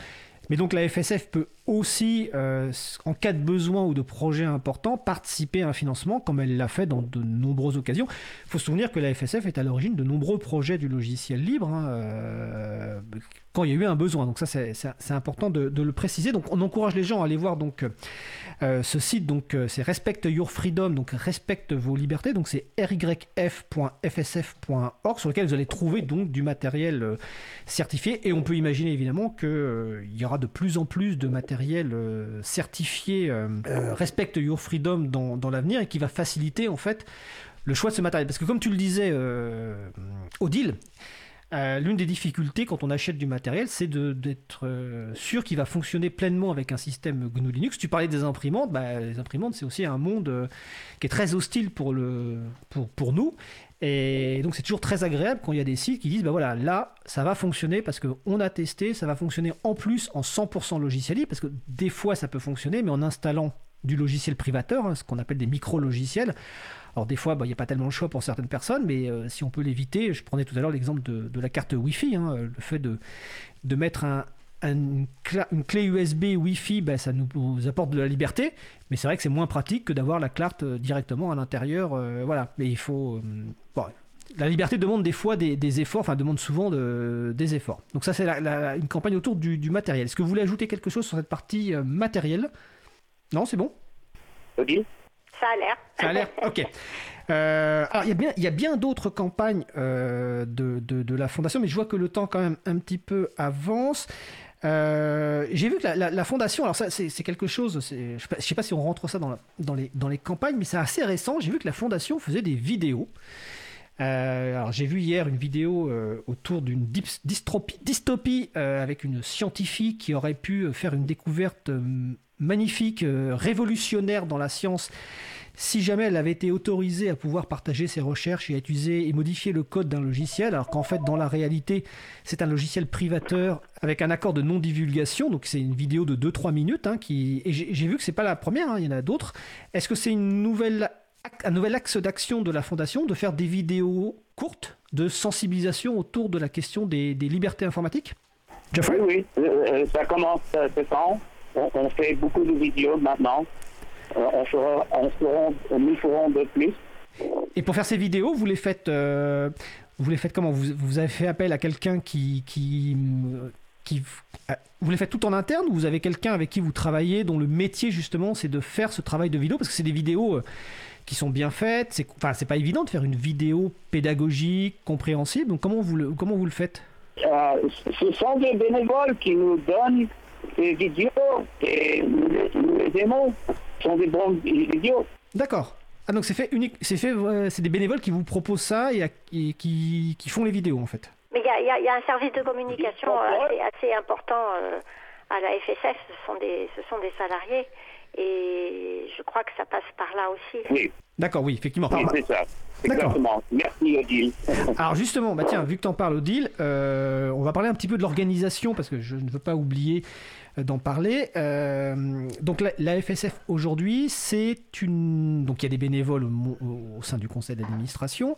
Mais donc la FSF peut aussi, euh, en cas de besoin ou de projet important, participer à un financement, comme elle l'a fait dans de nombreuses occasions. Il faut se souvenir que la FSF est à l'origine de nombreux projets du logiciel libre, hein, euh, quand il y a eu un besoin. Donc ça, c'est important de, le préciser. Donc on encourage les gens à aller voir donc euh, ce site. Donc c'est Respect Your Freedom, donc respecte vos libertés. Donc c'est ryf.fsf.org sur lequel vous allez trouver donc du matériel certifié. Et on peut imaginer évidemment qu'il y aura de plus en plus de matériel euh, certifié euh, euh, Respect Your Freedom dans, dans l'avenir et qui va faciliter en fait le choix de ce matériel. Parce que comme tu le disais, Odile, l'une des difficultés quand on achète du matériel, c'est d'être sûr qu'il va fonctionner pleinement avec un système GNU Linux. Tu parlais des imprimantes, bah, les imprimantes c'est aussi un monde qui est très hostile pour, le, pour, pour nous. Et donc c'est toujours très agréable quand il y a des sites qui disent, bah voilà, là, ça va fonctionner parce qu'on a testé, ça va fonctionner en plus en 100% logiciel libre, parce que des fois ça peut fonctionner, mais en installant du logiciel privateur, hein, ce qu'on appelle des micro-logiciels. Alors des fois, bah, il n'y a pas tellement le choix pour certaines personnes, mais euh, si on peut l'éviter, je prenais tout à l'heure l'exemple de, la carte Wi-Fi, hein, le fait de, de mettre un, une, clé USB Wi-Fi, ben, ça nous, apporte de la liberté, mais c'est vrai que c'est moins pratique que d'avoir la carte euh, directement à l'intérieur. Euh, voilà, mais il faut. Euh, la liberté demande des fois des, efforts, enfin demande souvent des efforts. Donc ça c'est une campagne autour du, matériel. Est-ce que vous voulez ajouter quelque chose sur cette partie matérielle? Non, c'est bon Ok. Ça a l'air. Ça a l'air, ok. alors, il y a bien, il y a bien d'autres campagnes de, de, la Fondation, mais je vois que le temps, quand même, un petit peu avance. Euh, j'ai vu que la, fondation, alors ça c'est quelque chose, je ne sais pas si on rentre ça dans, dans, les, dans les campagnes, mais c'est assez récent. J'ai vu que la fondation faisait des vidéos. Euh, alors j'ai vu hier une vidéo euh, autour d'une dystopie avec une scientifique qui aurait pu faire une découverte magnifique, révolutionnaire dans la science si jamais elle avait été autorisée à pouvoir partager ses recherches et à utiliser et modifier le code d'un logiciel, alors qu'en fait, dans la réalité, c'est un logiciel privateur avec un accord de non-divulgation, donc c'est une vidéo de 2-3 minutes, hein, et j'ai vu que c'est pas la première, hein, il y en a d'autres. Est-ce que c'est un nouvel axe d'action de la Fondation de faire des vidéos courtes de sensibilisation autour de la question des, libertés informatiques? Oui, oui, euh, euh, ça commence ce temps. On, fait beaucoup de vidéos maintenant euh, on, fera, on, nous ferons de plus. Et pour faire ces vidéos, vous les faites, euh, vous les faites comment? Vous, vous, avez fait appel à quelqu'un qui, qui, qui, euh, vous les faites tout en interne ou vous avez quelqu'un avec qui vous travaillez dont le métier justement c'est de faire ce travail de vidéo? Parce que c'est des vidéos qui sont bien faites. C'est, enfin, c'est pas évident de faire une vidéo pédagogique, compréhensible. Donc comment vous le, comment vous le faites? Ce sont des bénévoles qui nous donnent des vidéos et nous les aimons sont des bons idiots. D'accord. Ah donc c'est fait unique, c'est fait, c'est des bénévoles qui vous proposent ça et, qui, qui, font les vidéos en fait. Mais il y, y a, un service de communication assez, assez important euh, à la FSF. Ce sont des, ce sont des salariés et je crois que ça passe par là aussi. Oui. D'accord, oui, effectivement. Oui, c'est ça. Exactement. Merci Odile. Alors justement, bah tiens, vu que tu en parles Odile, euh, on va parler un petit peu de l'organisation parce que je ne veux pas oublier euh, d'en parler. Euh, donc la, FSF aujourd'hui, c'est une donc il y a des bénévoles au, sein du conseil d'administration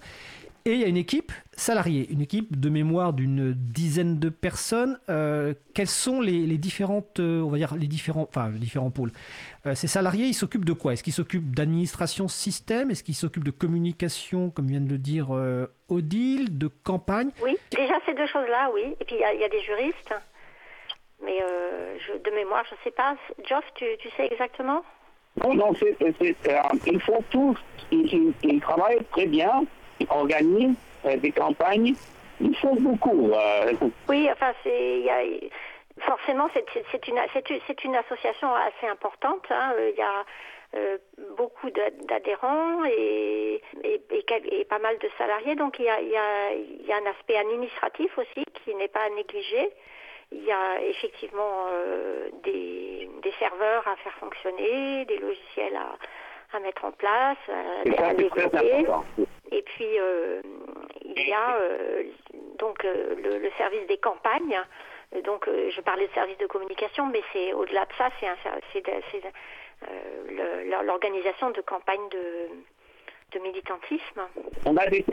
et il y a une équipe salariée, une équipe de mémoire d'une dizaine de personnes. Euh, quels sont les, différentes, on va dire les différents, enfin les différents pôles? Ces salariés, ils s'occupent de quoi? Est-ce qu'ils s'occupent d'administration système? Est-ce qu'ils s'occupent de communication, comme vient de le dire Odile, de campagne? Oui, déjà ces deux choses-là, oui. Et puis il y, a des juristes. Mais euh, je, de mémoire, je ne sais pas. Geoff, tu, tu sais exactement? Non, non, c'est, euh, ils font tout. Ils, travaillent très bien, ils organisent euh, des campagnes. Ils font beaucoup. Oui, enfin, c'est, forcément, c'est, une, c'est, une association assez importante. Hein. Il y a beaucoup d'adhérents et, et, et, pas mal de salariés. Donc il y a, il y a, il y a un aspect administratif aussi qui n'est pas négligé. il y a effectivement des, serveurs à faire fonctionner, des logiciels à, mettre en place, à, développer. Et puis il y a donc le, service des campagnes. Donc je parlais de service de communication, mais c'est au-delà de ça, c'est l'organisation de campagnes de militantisme On a des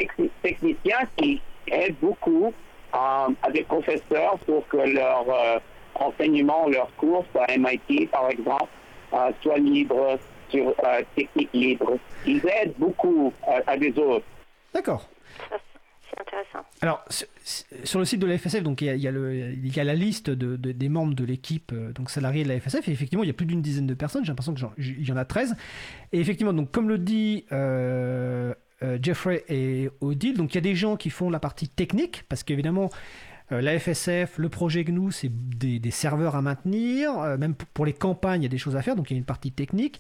techniciens qui aident beaucoup euh, à des professeurs pour que leur euh, enseignement, leur cours à MIT, par exemple, euh, soit libre sur technique libre. Ils aident beaucoup à des autres. D'accord intéressant. Alors, sur le site de la FSF, donc, il, y a, le, il y a la liste de, des membres de l'équipe euh, donc salariés de la FSF, et effectivement, il y a plus d'une dizaine de personnes, j'ai l'impression qu'il y en a 13. Et effectivement, donc, comme le dit euh, euh, Jeffrey et Odile, donc il y a des gens qui font la partie technique, parce qu'évidemment, euh, la FSF, le projet GNU, c'est des, serveurs à maintenir. Euh, même pour les campagnes, il y a des choses à faire, donc il y a une partie technique.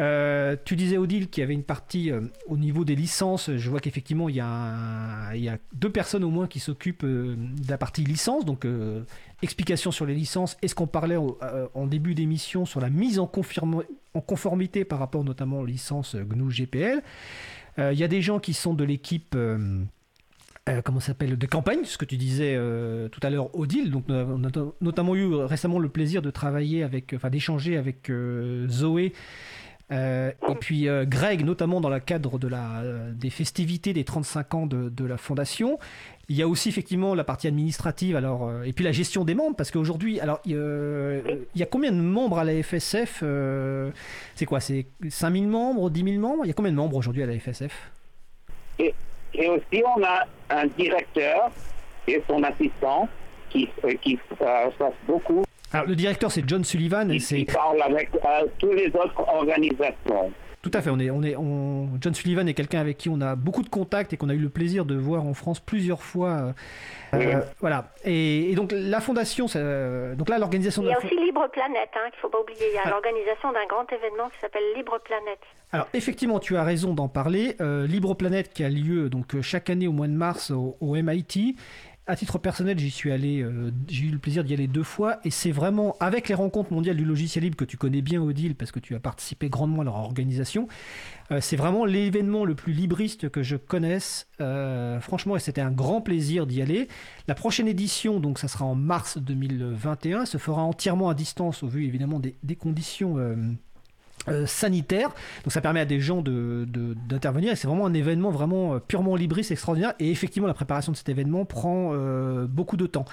Euh, tu disais, Odile, qu'il y avait une partie au niveau des licences. Je vois qu'effectivement, il, y a deux personnes au moins qui s'occupent de la partie licence. Donc, explication sur les licences. Est-ce qu'on parlait en début d'émission sur la mise en, conformité par rapport notamment aux licences GNU GPL Il y a des gens qui sont de l'équipe euh, comment s'appelle de campagne, ce que tu disais euh, tout à l'heure, Odile. Donc, on a notamment eu récemment le plaisir de travailler avec, enfin, d'échanger avec euh, Zoé. et puis Greg, notamment dans le cadre de la, des festivités des 35 ans de, de, la fondation. Il y a aussi effectivement la partie administrative, alors, et puis la gestion des membres, parce qu'aujourd'hui, alors, il y a combien de membres à la FSF C'est quoi C'est 5000 membres, 10 000 membres? Il y a combien de membres aujourd'hui à la FSF et aussi, on a un directeur et son assistant qui, euh, qui euh, fasse beaucoup. Alors, le directeur, c'est John Sullivan. Et c'est... parle avec euh, toutes les autres organisations. Tout à fait. On est, on est, on... John Sullivan est quelqu'un avec qui on a beaucoup de contacts et qu'on a eu le plaisir de voir en France plusieurs fois. Euh, voilà. Et, donc la fondation, donc là l'organisation. Il y a aussi Libre Planète, hein, qu'il ne faut pas oublier. Il y a ah. l'organisation d'un grand événement qui s'appelle Libre Planète. Alors effectivement, tu as raison d'en parler. Euh, Libre Planète qui a lieu donc chaque année au mois de mars au, au MIT à titre personnel, j'y suis allé, euh, j'ai eu le plaisir d'y aller deux fois, et c'est vraiment avec les rencontres mondiales du logiciel libre que tu connais bien, Odile, parce que tu as participé grandement à leur organisation. Euh, c'est vraiment l'événement le plus libriste que je connaisse. Euh, franchement, et c'était un grand plaisir d'y aller. La prochaine édition, donc, ça sera en mars 2021, se fera entièrement à distance, au vu évidemment des, des conditions euh, sanitaire. Donc ça permet à des gens d'intervenir de, et c'est vraiment un événement vraiment euh, purement libriste, extraordinaire. Et effectivement, la préparation de cet événement prend euh, beaucoup de temps.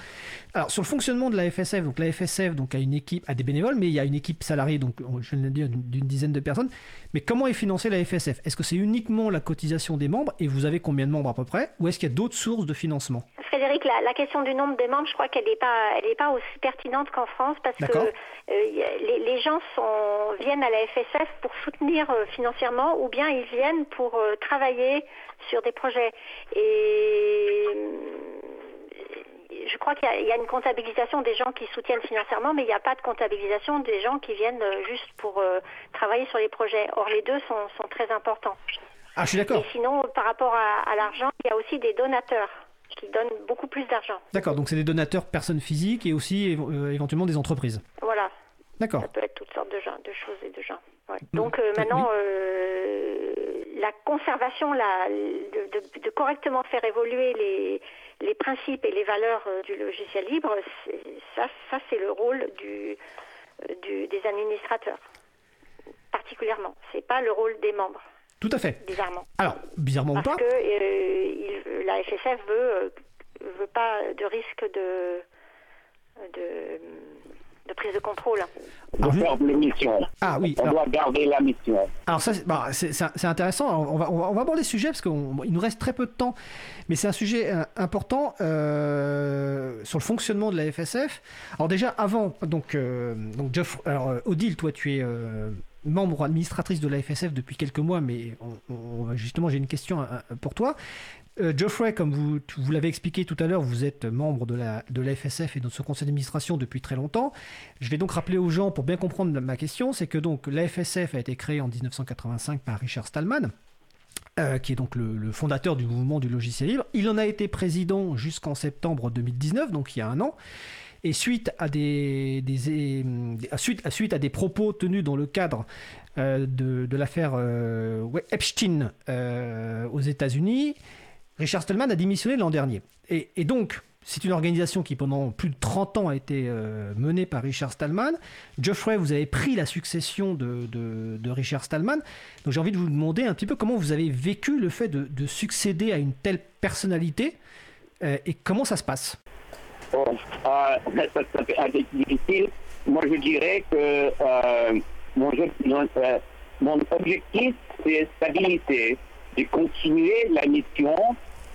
Alors sur le fonctionnement de la FSF, donc la FSF donc, a une équipe, a des bénévoles, mais il y a une équipe salariée, donc je viens de dire d'une dizaine de personnes. Mais comment est financée la FSF Est-ce que c'est uniquement la cotisation des membres? Et vous avez combien de membres à peu près? Ou est-ce qu'il y a d'autres sources de financement? Frédéric, la, question du nombre des membres, je crois qu'elle n'est pas, elle pas aussi pertinente qu'en France parce que les, les, gens sont, viennent à la FSF pour soutenir euh, financièrement ou bien ils viennent pour euh, travailler sur des projets. Et euh, je crois qu'il y, a une comptabilisation des gens qui soutiennent financièrement, mais il n'y a pas de comptabilisation des gens qui viennent juste pour travailler sur les projets. Or, les deux sont, très importants. Ah, je suis d'accord. Et sinon, par rapport à, l'argent, il y a aussi des donateurs qui donnent beaucoup plus d'argent. D'accord, donc c'est des donateurs personnes physiques et aussi éventuellement des entreprises. Voilà. D'accord. Ça peut être toutes sortes de, gens, de choses et de gens. Donc euh, maintenant, euh, la conservation, la, de, correctement faire évoluer les, les, principes et les valeurs euh, du logiciel libre, ça, ça c'est le rôle du, du, des administrateurs, particulièrement. C'est pas le rôle des membres. Tout à fait. Bizarrement. Alors, bizarrement ou pas. Parce que la FSF veut, veut pas de risque de, de de prise de contrôle. On garde mission. Ah oui. On doit garder la mission. Alors ça, bah, c'est intéressant. On va, on va, aborder ce sujet parce qu'il nous reste très peu de temps, mais c'est un sujet euh, important euh, sur le fonctionnement de la FSF. Alors déjà avant, donc, euh, donc Jeff, alors Odile, toi tu es membre administratrice de la FSF depuis quelques mois, mais justement j'ai une question pour toi. Euh, Geoffrey, comme vous, l'avez expliqué tout à l'heure, vous êtes membre de la, FSF et de ce conseil d'administration depuis très longtemps. Je vais donc rappeler aux gens, pour bien comprendre ma question, c'est que donc la FSF a été créée en 1985 par Richard Stallman. Euh, qui est donc le, fondateur du mouvement du logiciel libre. Il en a été président jusqu'en septembre 2019, donc il y a un an. Et suite à des, suite, à des propos tenus dans le cadre de, de l'affaire Epstein aux États-Unis, Richard Stallman a démissionné l'an dernier. Et, donc, c'est une organisation qui, pendant plus de 30 ans, a été euh, menée par Richard Stallman. Geoffrey, vous avez pris la succession de, Richard Stallman. Donc j'ai envie de vous demander un petit peu comment vous avez vécu le fait de, succéder à une telle personnalité euh, et comment ça se passe? Bon, euh, ça, ça fait difficile. Moi, je dirais que mon, mon objectif, c'est stabilité, de continuer la mission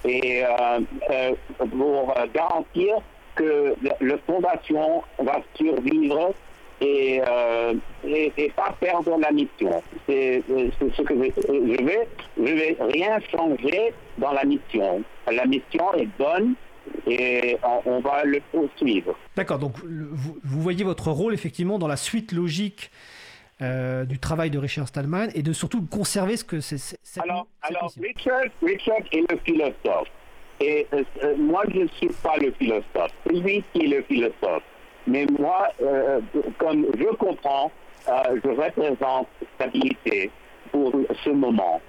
et euh, euh, pour garantir que la fondation va survivre et, euh, et, pas perdre la mission. C'est ce que je, vais. Je vais rien changer dans la mission. La mission est bonne et on, va le poursuivre. D'accord, donc vous, vous, voyez votre rôle effectivement dans la suite logique euh, du travail de Richard Stallman et de surtout conserver ce que c'est. Alors, alors Richard, Richard est le philosophe. Et euh, euh, moi, je ne suis pas le philosophe. C'est lui qui est le philosophe. Mais moi, comme je comprends, je représente stabilité pour ce moment.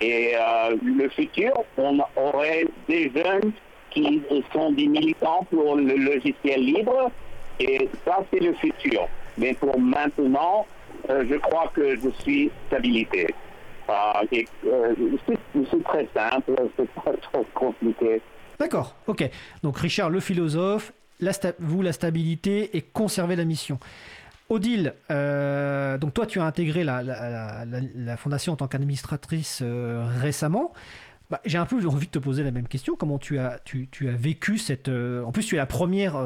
Et le futur, on aurait des jeunes qui sont des militants pour le logiciel libre. Et ça, c'est le futur. Mais pour maintenant, je crois que je suis stabilité. Euh, euh, c'est très simple, c'est pas trop compliqué. D'accord, ok. Donc Richard, le philosophe, vous la stabilité et conserver la mission. Odile, donc toi tu as intégré la, fondation en tant qu'administratrice récemment. Bah, j'ai un peu envie de te poser la même question. Comment tu as, tu, tu as vécu cette... en plus tu es la première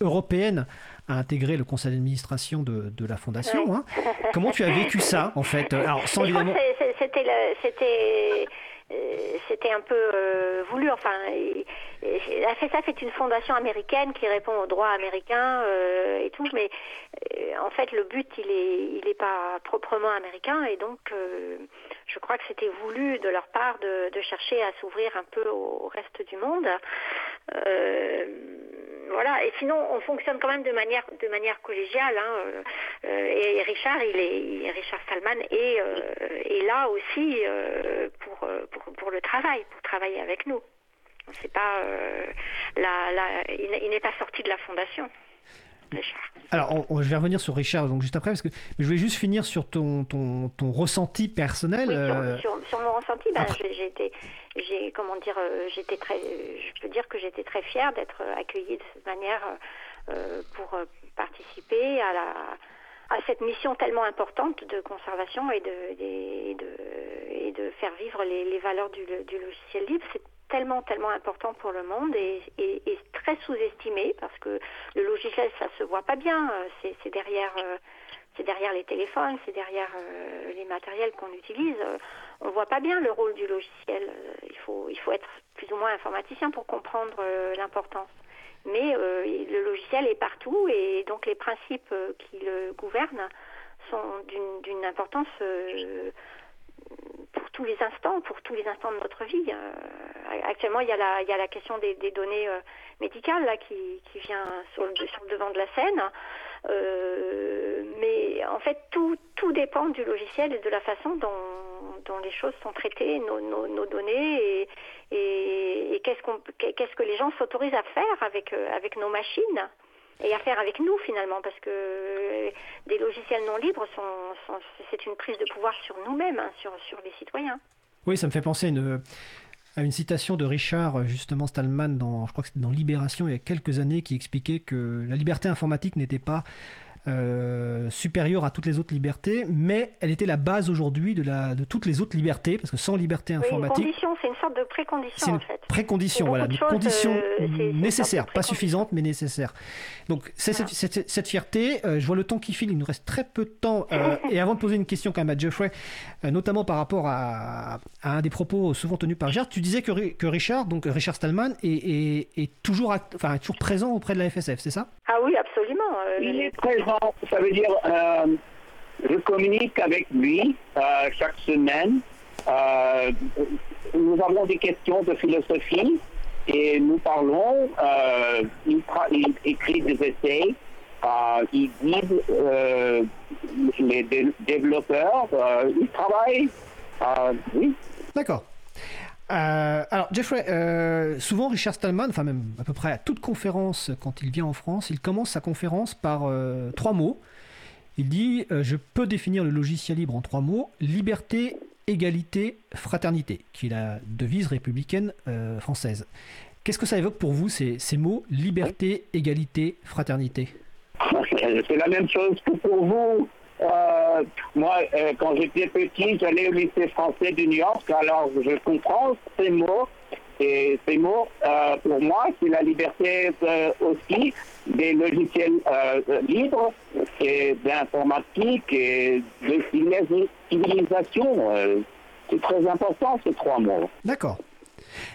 européenne a intégré le conseil d'administration de, de, la fondation. Hein. Comment tu as vécu ça, en fait? Alors, sans évidemment... C'était c'était euh, un peu euh, voulu. Enfin, la FSF est une fondation américaine qui répond aux droits américains euh, et tout, mais en fait, le but, il est, il est pas proprement américain, et donc, je crois que c'était voulu de leur part de, chercher à s'ouvrir un peu au reste du monde voilà. Et sinon, on fonctionne quand même de manière de manière collégiale. Hein. Euh, euh, et Richard, il est, Richard Salman est, euh, là aussi pour, pour, le travail, pour travailler avec nous. C'est pas la, il n'est pas sorti de la fondation. Alors, je vais revenir sur Richard donc juste après, parce que je voulais juste finir sur ton, ton, ton ressenti personnel. sur, mon ressenti, ben, j'ai été, j'ai comment dire, euh, j'étais très, je peux dire que j'étais très fière d'être accueillie de cette manière euh, pour euh, participer à la à cette mission tellement importante de conservation et de, et de, et de faire vivre les, les valeurs du, du, logiciel libre. C'est tellement, tellement important pour le monde et, très sous-estimé parce que le logiciel, ça se voit pas bien. C'est derrière c'est derrière les téléphones, c'est derrière euh, les matériels qu'on utilise. Euh, on ne voit pas bien le rôle du logiciel. Euh, il, faut, il faut être plus ou moins informaticien pour comprendre l'importance. Mais le logiciel est partout et donc les principes qui le gouvernent sont d'une importance tous les instants, pour tous les instants de notre vie. actuellement, il y, a la, il y a la question des, données médicales là, qui, vient sur le, sur le devant de la scène. Euh, mais en fait, tout, tout dépend du logiciel et de la façon dont, les choses sont traitées, nos, données, et, qu'est-ce, qu'on, qu'est-ce que les gens s'autorisent à faire avec, euh, avec nos machines et à faire avec nous finalement, parce que des logiciels non libres, c'est une prise de pouvoir sur nous-mêmes, hein, sur, sur les citoyens. Oui, ça me fait penser à une, citation de Richard justement Stallman dans je crois que dans Libération il y a quelques années qui expliquait que la liberté informatique n'était pas euh, supérieure à toutes les autres libertés, mais elle était la base aujourd'hui de, la, de toutes les autres libertés, parce que sans liberté informatique... Oui, c'est une sorte de précondition en fait. Précondition, voilà, une condition euh, nécessaire, pas suffisante, mais nécessaire. Donc c'est cette, cette, fierté, euh, je vois le temps qui file, il nous reste très peu de temps, et avant de poser une question quand même à Geoffrey, notamment par rapport à, à, un des propos souvent tenus par Richard, tu disais que, que Richard, donc Richard Stallman, est, est, toujours, enfin, toujours présent auprès de la FSF, c'est ça? Ah oui, absolument. il est présent ça veut dire euh, je communique avec lui euh, chaque semaine. Euh, nous avons des questions de philosophie et nous parlons, il, écrit des essais, il guide les développeurs, il travaille, oui. D'accord. Alors, Jeffrey, souvent Richard Stallman, enfin même à peu près à toute conférence quand il vient en France, il commence sa conférence par trois mots. Il dit Je peux définir le logiciel libre en trois mots liberté, égalité, fraternité, qui est la devise républicaine euh, française. Qu'est-ce que ça évoque pour vous, ces, ces mots liberté, égalité, fraternité? C'est la même chose que pour vous. Euh, moi, euh, quand j'étais petit, j'allais au lycée français de New York, alors je comprends ces mots. Et ces mots, pour moi, c'est la liberté aussi des logiciels libres et d'informatique et de civilisation. Euh, c'est très important ces trois mots. D'accord.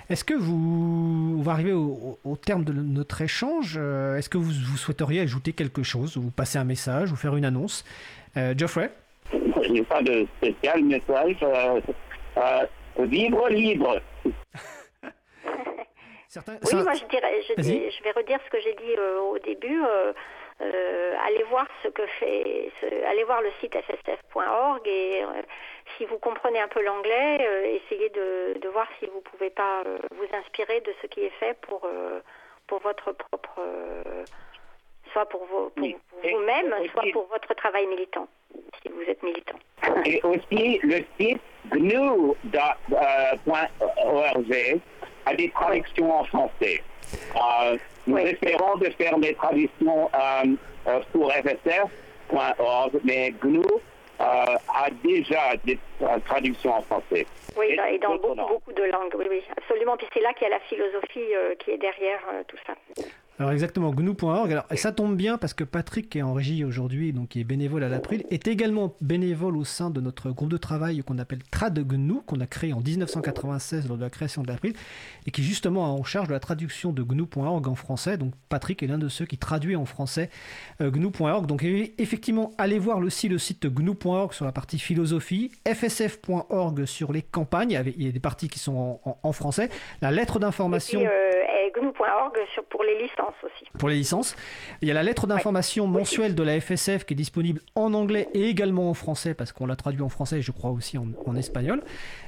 Est-ce que vous, on va arriver au, terme de notre échange euh, Est-ce que vous, vous, souhaiteriez ajouter quelque chose, ou passer un message, ou faire une annonce? euh, Geoffrey? Il n'y a pas de spécial message. vivre libre. Certains, oui, moi je, dirais, je, je, vais redire ce que j'ai dit au début. Euh, allez voir ce que fait, allez voir le site fff.org et euh, si vous comprenez un peu l'anglais, euh, essayez de, de, voir si vous pouvez pas vous inspirer de ce qui est fait pour pour votre propre, soit pour, vous-même, soit pour votre travail militant, si vous êtes militant. Et aussi le site gnu.org a des traductions en français. Nous espérons de faire des traductions euh, euh, pour FSF.org, mais GNU euh, a déjà des traductions en français. Oui, et, dans beaucoup, beaucoup, de langues, oui, oui, absolument. Puis c'est là qu'il y a la philosophie qui est derrière tout ça. Alors exactement, gnu.org. Alors et ça tombe bien parce que Patrick qui est en régie aujourd'hui, donc qui est bénévole à l'April, est également bénévole au sein de notre groupe de travail qu'on appelle TradGNU, qu'on a créé en 1996 lors de la création de l'April, et qui est justement en charge de la traduction de gnu.org en français. Donc Patrick est l'un de ceux qui traduit en français euh, gnu.org. Donc effectivement, allez voir aussi le site gnu.org sur la partie philosophie, fsf.org sur les campagnes, il y a des parties qui sont en, français, la lettre d'information. Euh, gnu.org pour les licences aussi. Pour les licences. Il y a la lettre d'information mensuelle de la FSF qui est disponible en anglais et également en français parce qu'on l'a traduit en français et je crois aussi en, espagnol.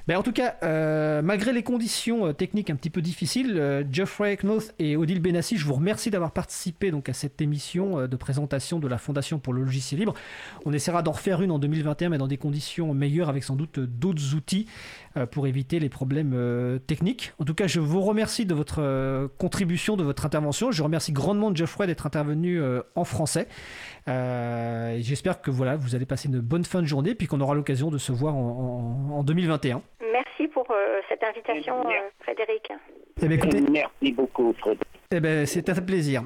Mais en tout cas, euh, malgré les conditions euh, techniques un petit peu difficiles, euh, Geoffrey Knoth et Odile Benassi, je vous remercie d'avoir participé donc à cette émission de présentation de la Fondation pour le logiciel libre. On essaiera d'en refaire une en 2021 mais dans des conditions meilleures avec sans doute d'autres outils pour éviter les problèmes techniques. En tout cas, je vous remercie de votre contribution, de votre intervention. Je remercie grandement Geoffrey d'être intervenu euh, en français. Euh, j'espère que voilà, vous allez passer une bonne fin de journée, puis qu'on aura l'occasion de se voir en, 2021. Merci pour euh, cette invitation, Frédéric. Eh bien, écoutez, Merci beaucoup, Frédéric. Eh ben, c'est un plaisir.